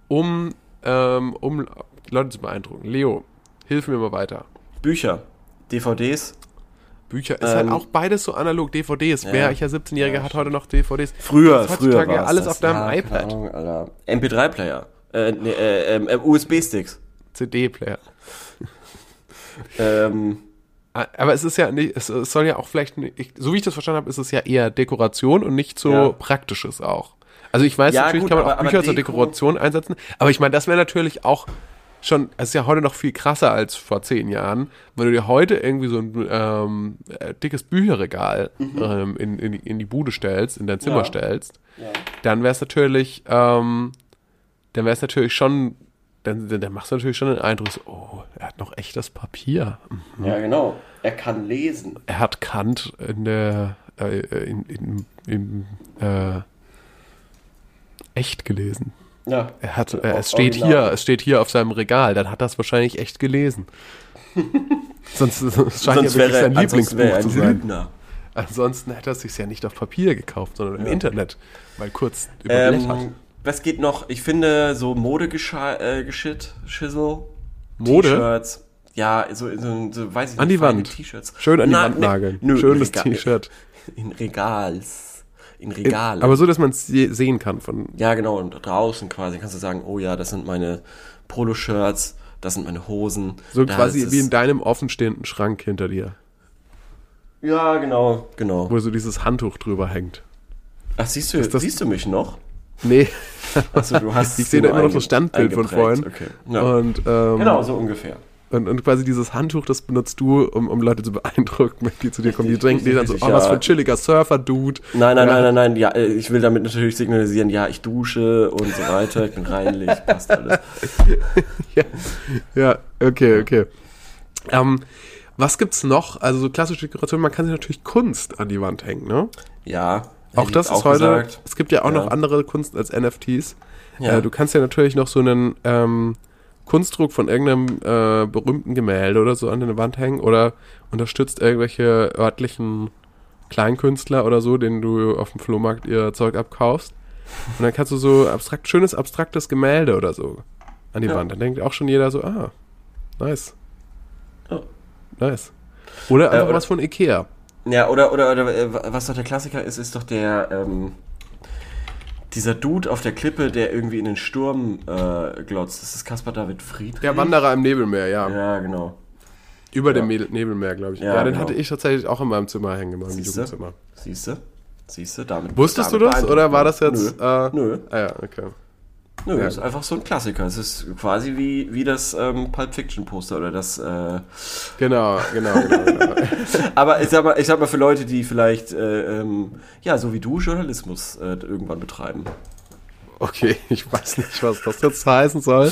um, ähm, um Leute zu beeindrucken? Leo, hilf mir mal weiter. Bücher, DVDs, Bücher ist Ähm, halt auch beides so analog. DVDs. ja. Welcher 17-Jährige Ja, hat heute noch DVDs? Früher, früher ja war's alles das. auf deinem Ja, iPad. Ahnung, Alter. MP3-Player. Äh, nee, äh, ähm, äh, USB-Sticks. CD-Player. Ähm, Aber es ist ja nicht, es, soll ja auch vielleicht, nicht- ich, so wie ich das verstanden habe, ist es ja eher Dekoration und nicht so Ja. Praktisches auch. Also ich weiß, Ja, natürlich gut, kann man auch aber- aber Bücher zur Deko- Dekoration einsetzen, aber ich meine, das wäre natürlich auch schon, es ist ja heute noch viel krasser als vor zehn Jahren, wenn du dir heute irgendwie so ein ähm, äh, dickes Bücherregal ähm, in, in, die- in die Bude stellst, in dein Zimmer Mhm. Ja. stellst, dann wäre es natürlich, ähm, dann wäre es natürlich schon, dann, dann, dann machst du natürlich schon den Eindruck, so, oh, er hat noch echtes Papier. ja, genau. Er kann lesen. er hat Kant in der äh, in, in, in äh, echt gelesen. Ja. Er hat, äh, es steht original. hier, es steht hier auf seinem Regal. Dann hat er es wahrscheinlich echt gelesen. sonst es scheint Sonst ja wirklich sein Lieblingsbuch zu ein sein. Lügner. Ansonsten hätte er es sich ja nicht auf Papier gekauft, sondern im Ja. Internet mal kurz überblättert. Ähm, was geht noch? Ich finde so Modegeschit, äh, Schissel, Mode? T-Shirts. Ja, so, so, so weiß ich nicht. An die Wand. T-Shirts. Schön an die Na, Wand ne, nageln. nö, Schönes T-Shirt. In Regals. In Regalen. Aber so, dass man es sehen kann von. Ja, genau. Und draußen quasi kannst du sagen, oh ja, das sind meine Poloshirts, das sind meine Hosen. So quasi wie in deinem offenstehenden Schrank hinter dir, Ja, genau, genau. wo so dieses Handtuch drüber hängt. Ach, siehst du, das- siehst du mich noch? Nee, Achso, du hast ich sehe da immer noch das einge- Standbild von vorhin. Okay. Ja. Und, ähm, genau, so ungefähr. Und, und quasi dieses Handtuch, das benutzt du, um, um Leute zu beeindrucken, wenn die zu dir kommen. Die denken die dann so, oh, was für ein chilliger Surfer-Dude. Nein, nein, nein, nein, nein. Ja, äh, ich will damit natürlich signalisieren, ja, ich dusche und so weiter. Ich bin reinlich, passt alles. Ja, ja okay, okay. Ähm, was gibt's noch? Also so klassische Dekoration, man kann sich natürlich Kunst an die Wand hängen, ne? Ja. Auch das ist heute, gesagt. es gibt ja auch Ja. noch andere Kunst als NFTs. Ja. Äh, du kannst ja natürlich noch so einen ähm, Kunstdruck von irgendeinem äh, berühmten Gemälde oder so an deine Wand hängen oder unterstützt irgendwelche örtlichen Kleinkünstler oder so, denen du auf dem Flohmarkt ihr Zeug abkaufst. Und dann kannst du so abstrakt, schönes, abstraktes Gemälde oder so an die Ja. Wand. Dann denkt auch schon jeder so, ah, nice. Ja. Nice. Oder einfach oder- was von Ikea. Ja, oder, oder, oder äh, was doch der Klassiker ist, ist doch der, ähm, dieser Dude auf der Klippe, der irgendwie in den Sturm äh, glotzt. Das ist Caspar David Friedrich. Der Wanderer im Nebelmeer, ja. Ja, genau. Über Ja. dem Nebel- Nebelmeer, glaube ich. Ja, Ja, den genau. hatte ich tatsächlich auch in meinem Zimmer hängen, in meinem Siehste? Jugendzimmer. Siehste? Siehste, damit. Wusstest du damit das oder war das jetzt? man. Äh, Nö. Nö. Ah ja, okay. Nö, Ja. das ist einfach so ein Klassiker. Es ist quasi wie, wie das ähm, Pulp Fiction Poster oder das. Äh, Genau, genau, genau. genau. aber ich sag, mal, ich sag mal für Leute, die vielleicht, äh, ähm, ja, so wie du Journalismus äh, irgendwann betreiben. Okay, ich weiß nicht, was das jetzt heißen soll.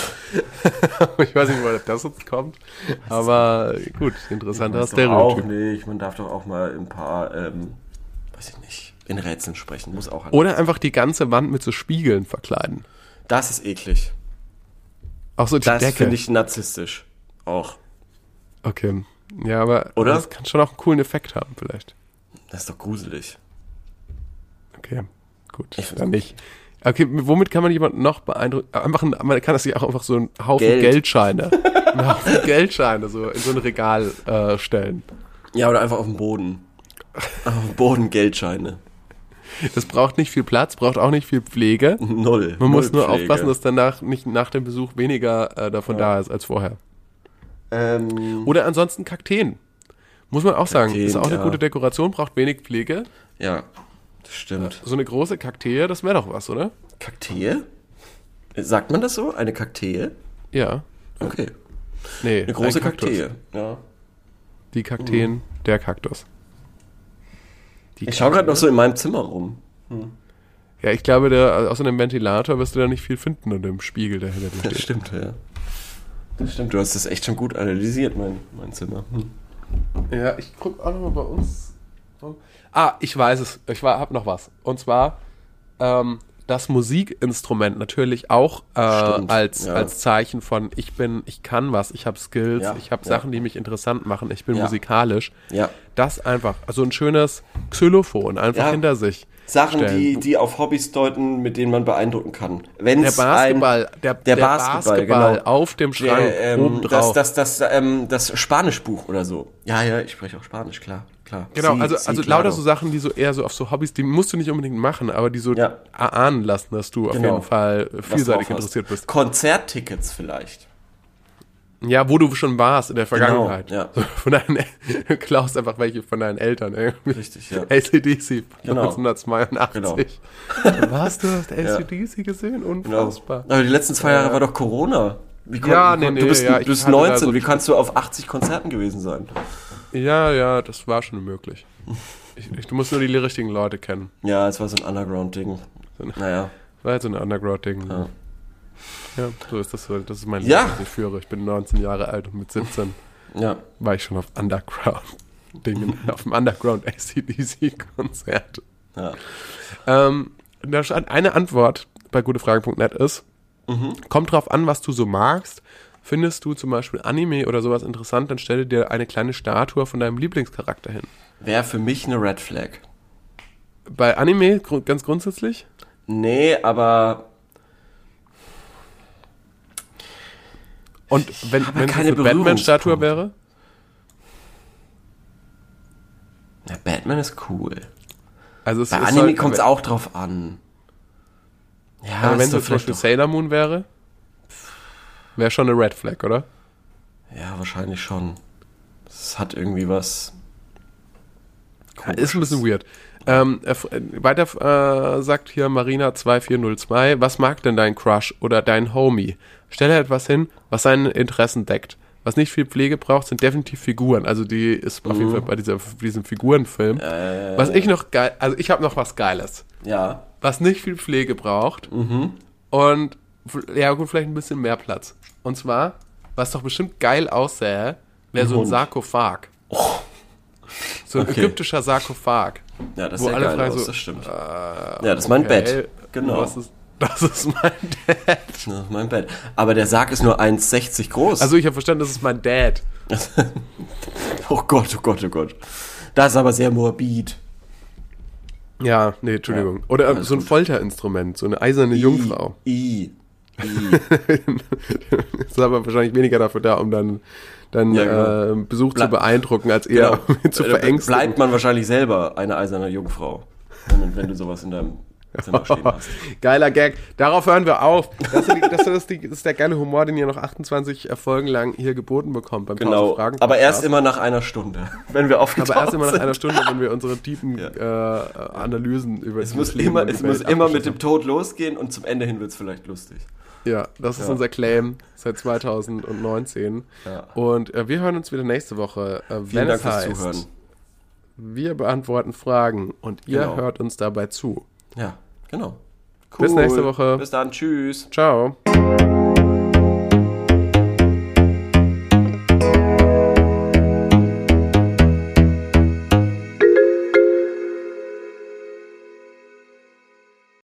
ich weiß nicht, woher das jetzt kommt. Aber gut, interessanter doch Auch Stereotyp. nicht. Man darf doch auch mal ein paar, ähm, weiß ich nicht, in Rätseln sprechen. Muss auch. Oder einfach die ganze Wand mit so Spiegeln verkleiden. Das ist eklig. Auch so die Das Decke. finde ich narzisstisch. Auch. Okay. Ja, aber Oder? das kann schon auch einen coolen Effekt haben, vielleicht. Das ist doch gruselig. Okay, gut. Ich dann nicht. Okay, womit kann man jemanden noch beeindrucken? Einfach ein, man kann das ja auch einfach so einen Haufen Geld. Geldscheine, einen Haufen Geldscheine so in so ein Regal äh, stellen. Ja, oder einfach auf dem Boden. Auf dem Boden Geldscheine. Das braucht nicht viel Platz, braucht auch nicht viel Pflege. Null. Man muss Null nur Pflege. aufpassen, dass danach nicht nach dem Besuch weniger äh, davon da ist als vorher. Ähm, Oder ansonsten Kakteen. Muss man auch sagen, Kakteen, ist auch eine ja. gute Dekoration, braucht wenig Pflege. ja, das stimmt. So eine große Kaktee, das wäre doch was, oder? Kaktee? Sagt man das so? Eine Kaktee? Ja. Okay. Nee, Eine große ein Kaktus. Kaktee. Ja. Die Kakteen, der Kaktus. Die Ich schaue gerade noch so in meinem Zimmer rum. Ja, ich glaube, der, außer dem Ventilator wirst du da nicht viel finden unter dem Spiegel, der hinter dir Das steht. stimmt, ja. Das stimmt, du hast das echt schon gut analysiert, mein, mein Zimmer. Hm. Ja, ich guck auch nochmal bei uns. Ah, ich weiß es. Ich war, hab noch was. Und zwar ähm, das Musikinstrument natürlich auch äh, als, ja. als Zeichen von ich bin, ich kann was, ich habe Skills, Ja, ich habe ja. Sachen, die mich interessant machen, ich bin musikalisch. Ja. Das einfach, also ein schönes Xylophon einfach hinter sich. Sachen, stellen. die, die auf Hobbys deuten, mit denen man beeindrucken kann. Wenn Der Basketball, der, der der Basketball, Basketball genau. auf dem Schrank der, ähm, oben das, drauf. das, das, ähm, das Spanischbuch oder so. Ja, ja, ich spreche auch Spanisch, klar, klar. Genau, Sí, also, sí, also lauter so Sachen, die so eher so auf so Hobbys, die musst du nicht unbedingt machen, aber die so Ja. erahnen lassen, dass du auf Genau. jeden Fall Was vielseitig interessiert bist. Konzerttickets vielleicht. Ja, wo du schon warst in der Vergangenheit. ja. So, von deinen, du klaust einfach welche von deinen Eltern. Irgendwie. Richtig, ja. ACDC Genau. 1982. Genau. Was, du hast ACDC gesehen? Genau. Unfassbar. Aber die letzten zwei Jahre war doch Corona. Wie kon- Ja, nee, nee, du bist, ja, du bist hatte da 19, so- wie kannst du auf 80 Konzerten gewesen sein? Ja, ja, das war schon möglich. Ich, ich, du musst nur die richtigen Leute kennen. Ja, es war so ein Underground-Ding. Naja. War halt so ein Underground-Ding. Ja. Ja. so ist das so. Das ist mein Ja. Leben, das ich führe. Ich bin 19 Jahre alt und mit 17 Ja. war ich schon auf Underground-Dingen, auf dem Underground-ACDC-Konzert. ja. Ähm, da stand eine Antwort bei gutefragen.net ist, kommt drauf an, was du so magst. Findest du zum Beispiel Anime oder sowas interessant, dann stelle dir eine kleine Statue von deinem Lieblingscharakter hin. Wäre für mich eine Red Flag. Bei Anime gru- ganz grundsätzlich? Nee, aber Und wenn, wenn es keine eine Batman-Statue wäre? ja, Batman ist cool. Also es Bei ist Anime halt- kommt es auch drauf an. Ja, Aber wenn es zum Beispiel Sailor Moon wäre, wäre schon eine Red Flag, oder? Ja, wahrscheinlich schon. Es hat irgendwie was. Ist ein bisschen weird. Ähm, f- äh, weiter äh, sagt hier Marina2402, was mag denn dein Crush oder dein Homie? Stelle etwas hin, was seine Interessen deckt. Was nicht viel Pflege braucht, sind definitiv Figuren. Also die ist auf Mhm. jeden Fall bei dieser, diesem Figurenfilm. Äh, was ich noch geil, also ich habe noch was Geiles, Ja. was nicht viel Pflege braucht Mhm. und ja gut, vielleicht ein bisschen mehr Platz. Und zwar, was doch bestimmt geil aussähe, wäre so ein. Sarkophag. So ein Okay. ägyptischer Sarkophag. Ja, das sieht alle geil aus, so, das stimmt. Äh, ja, das ist mein okay, Bett. Genau. Das ist, das ist mein Dad. Das ist mein Bett. Aber der Sarg ist nur 1,60 groß. Also ich habe verstanden, das ist mein Dad. oh Gott, oh Gott, oh Gott. Das ist aber sehr morbid. Ja, nee, Entschuldigung. Oder äh, alles so ein gut. Folterinstrument, so eine eiserne Jungfrau. I. Das ist aber wahrscheinlich weniger dafür da, um dann, dann Ja, genau. äh, Besuch Ble- zu beeindrucken, als eher um ihn zu Äh, verängstigen. Bleibt man wahrscheinlich selber eine eiserne Jungfrau, wenn, wenn du sowas in deinem Zimmer stehen hast. Geiler Gag. Darauf hören wir auf. Das ist, die, das, ist die, das ist der geile Humor, den ihr noch 28 Folgen lang hier geboten bekommt beim Genau. Fragen Aber erst immer nach einer Stunde, wenn wir aufgetaucht aber erst immer nach einer Stunde, wenn wir unsere tiefen Ja. äh, Analysen über Es muss immer, es muss immer mit dem Tod losgehen und zum Ende hin wird es vielleicht lustig. Ja, das ist Ja. unser Claim seit 2019. Ja. Und äh, wir hören uns wieder nächste Woche, äh, wenn Vielen Dank es fürs heißt, Zuhören. wir beantworten Fragen und ihr Genau. hört uns dabei zu. Ja, genau. Bis nächste Woche. Bis dann. Tschüss. Ciao.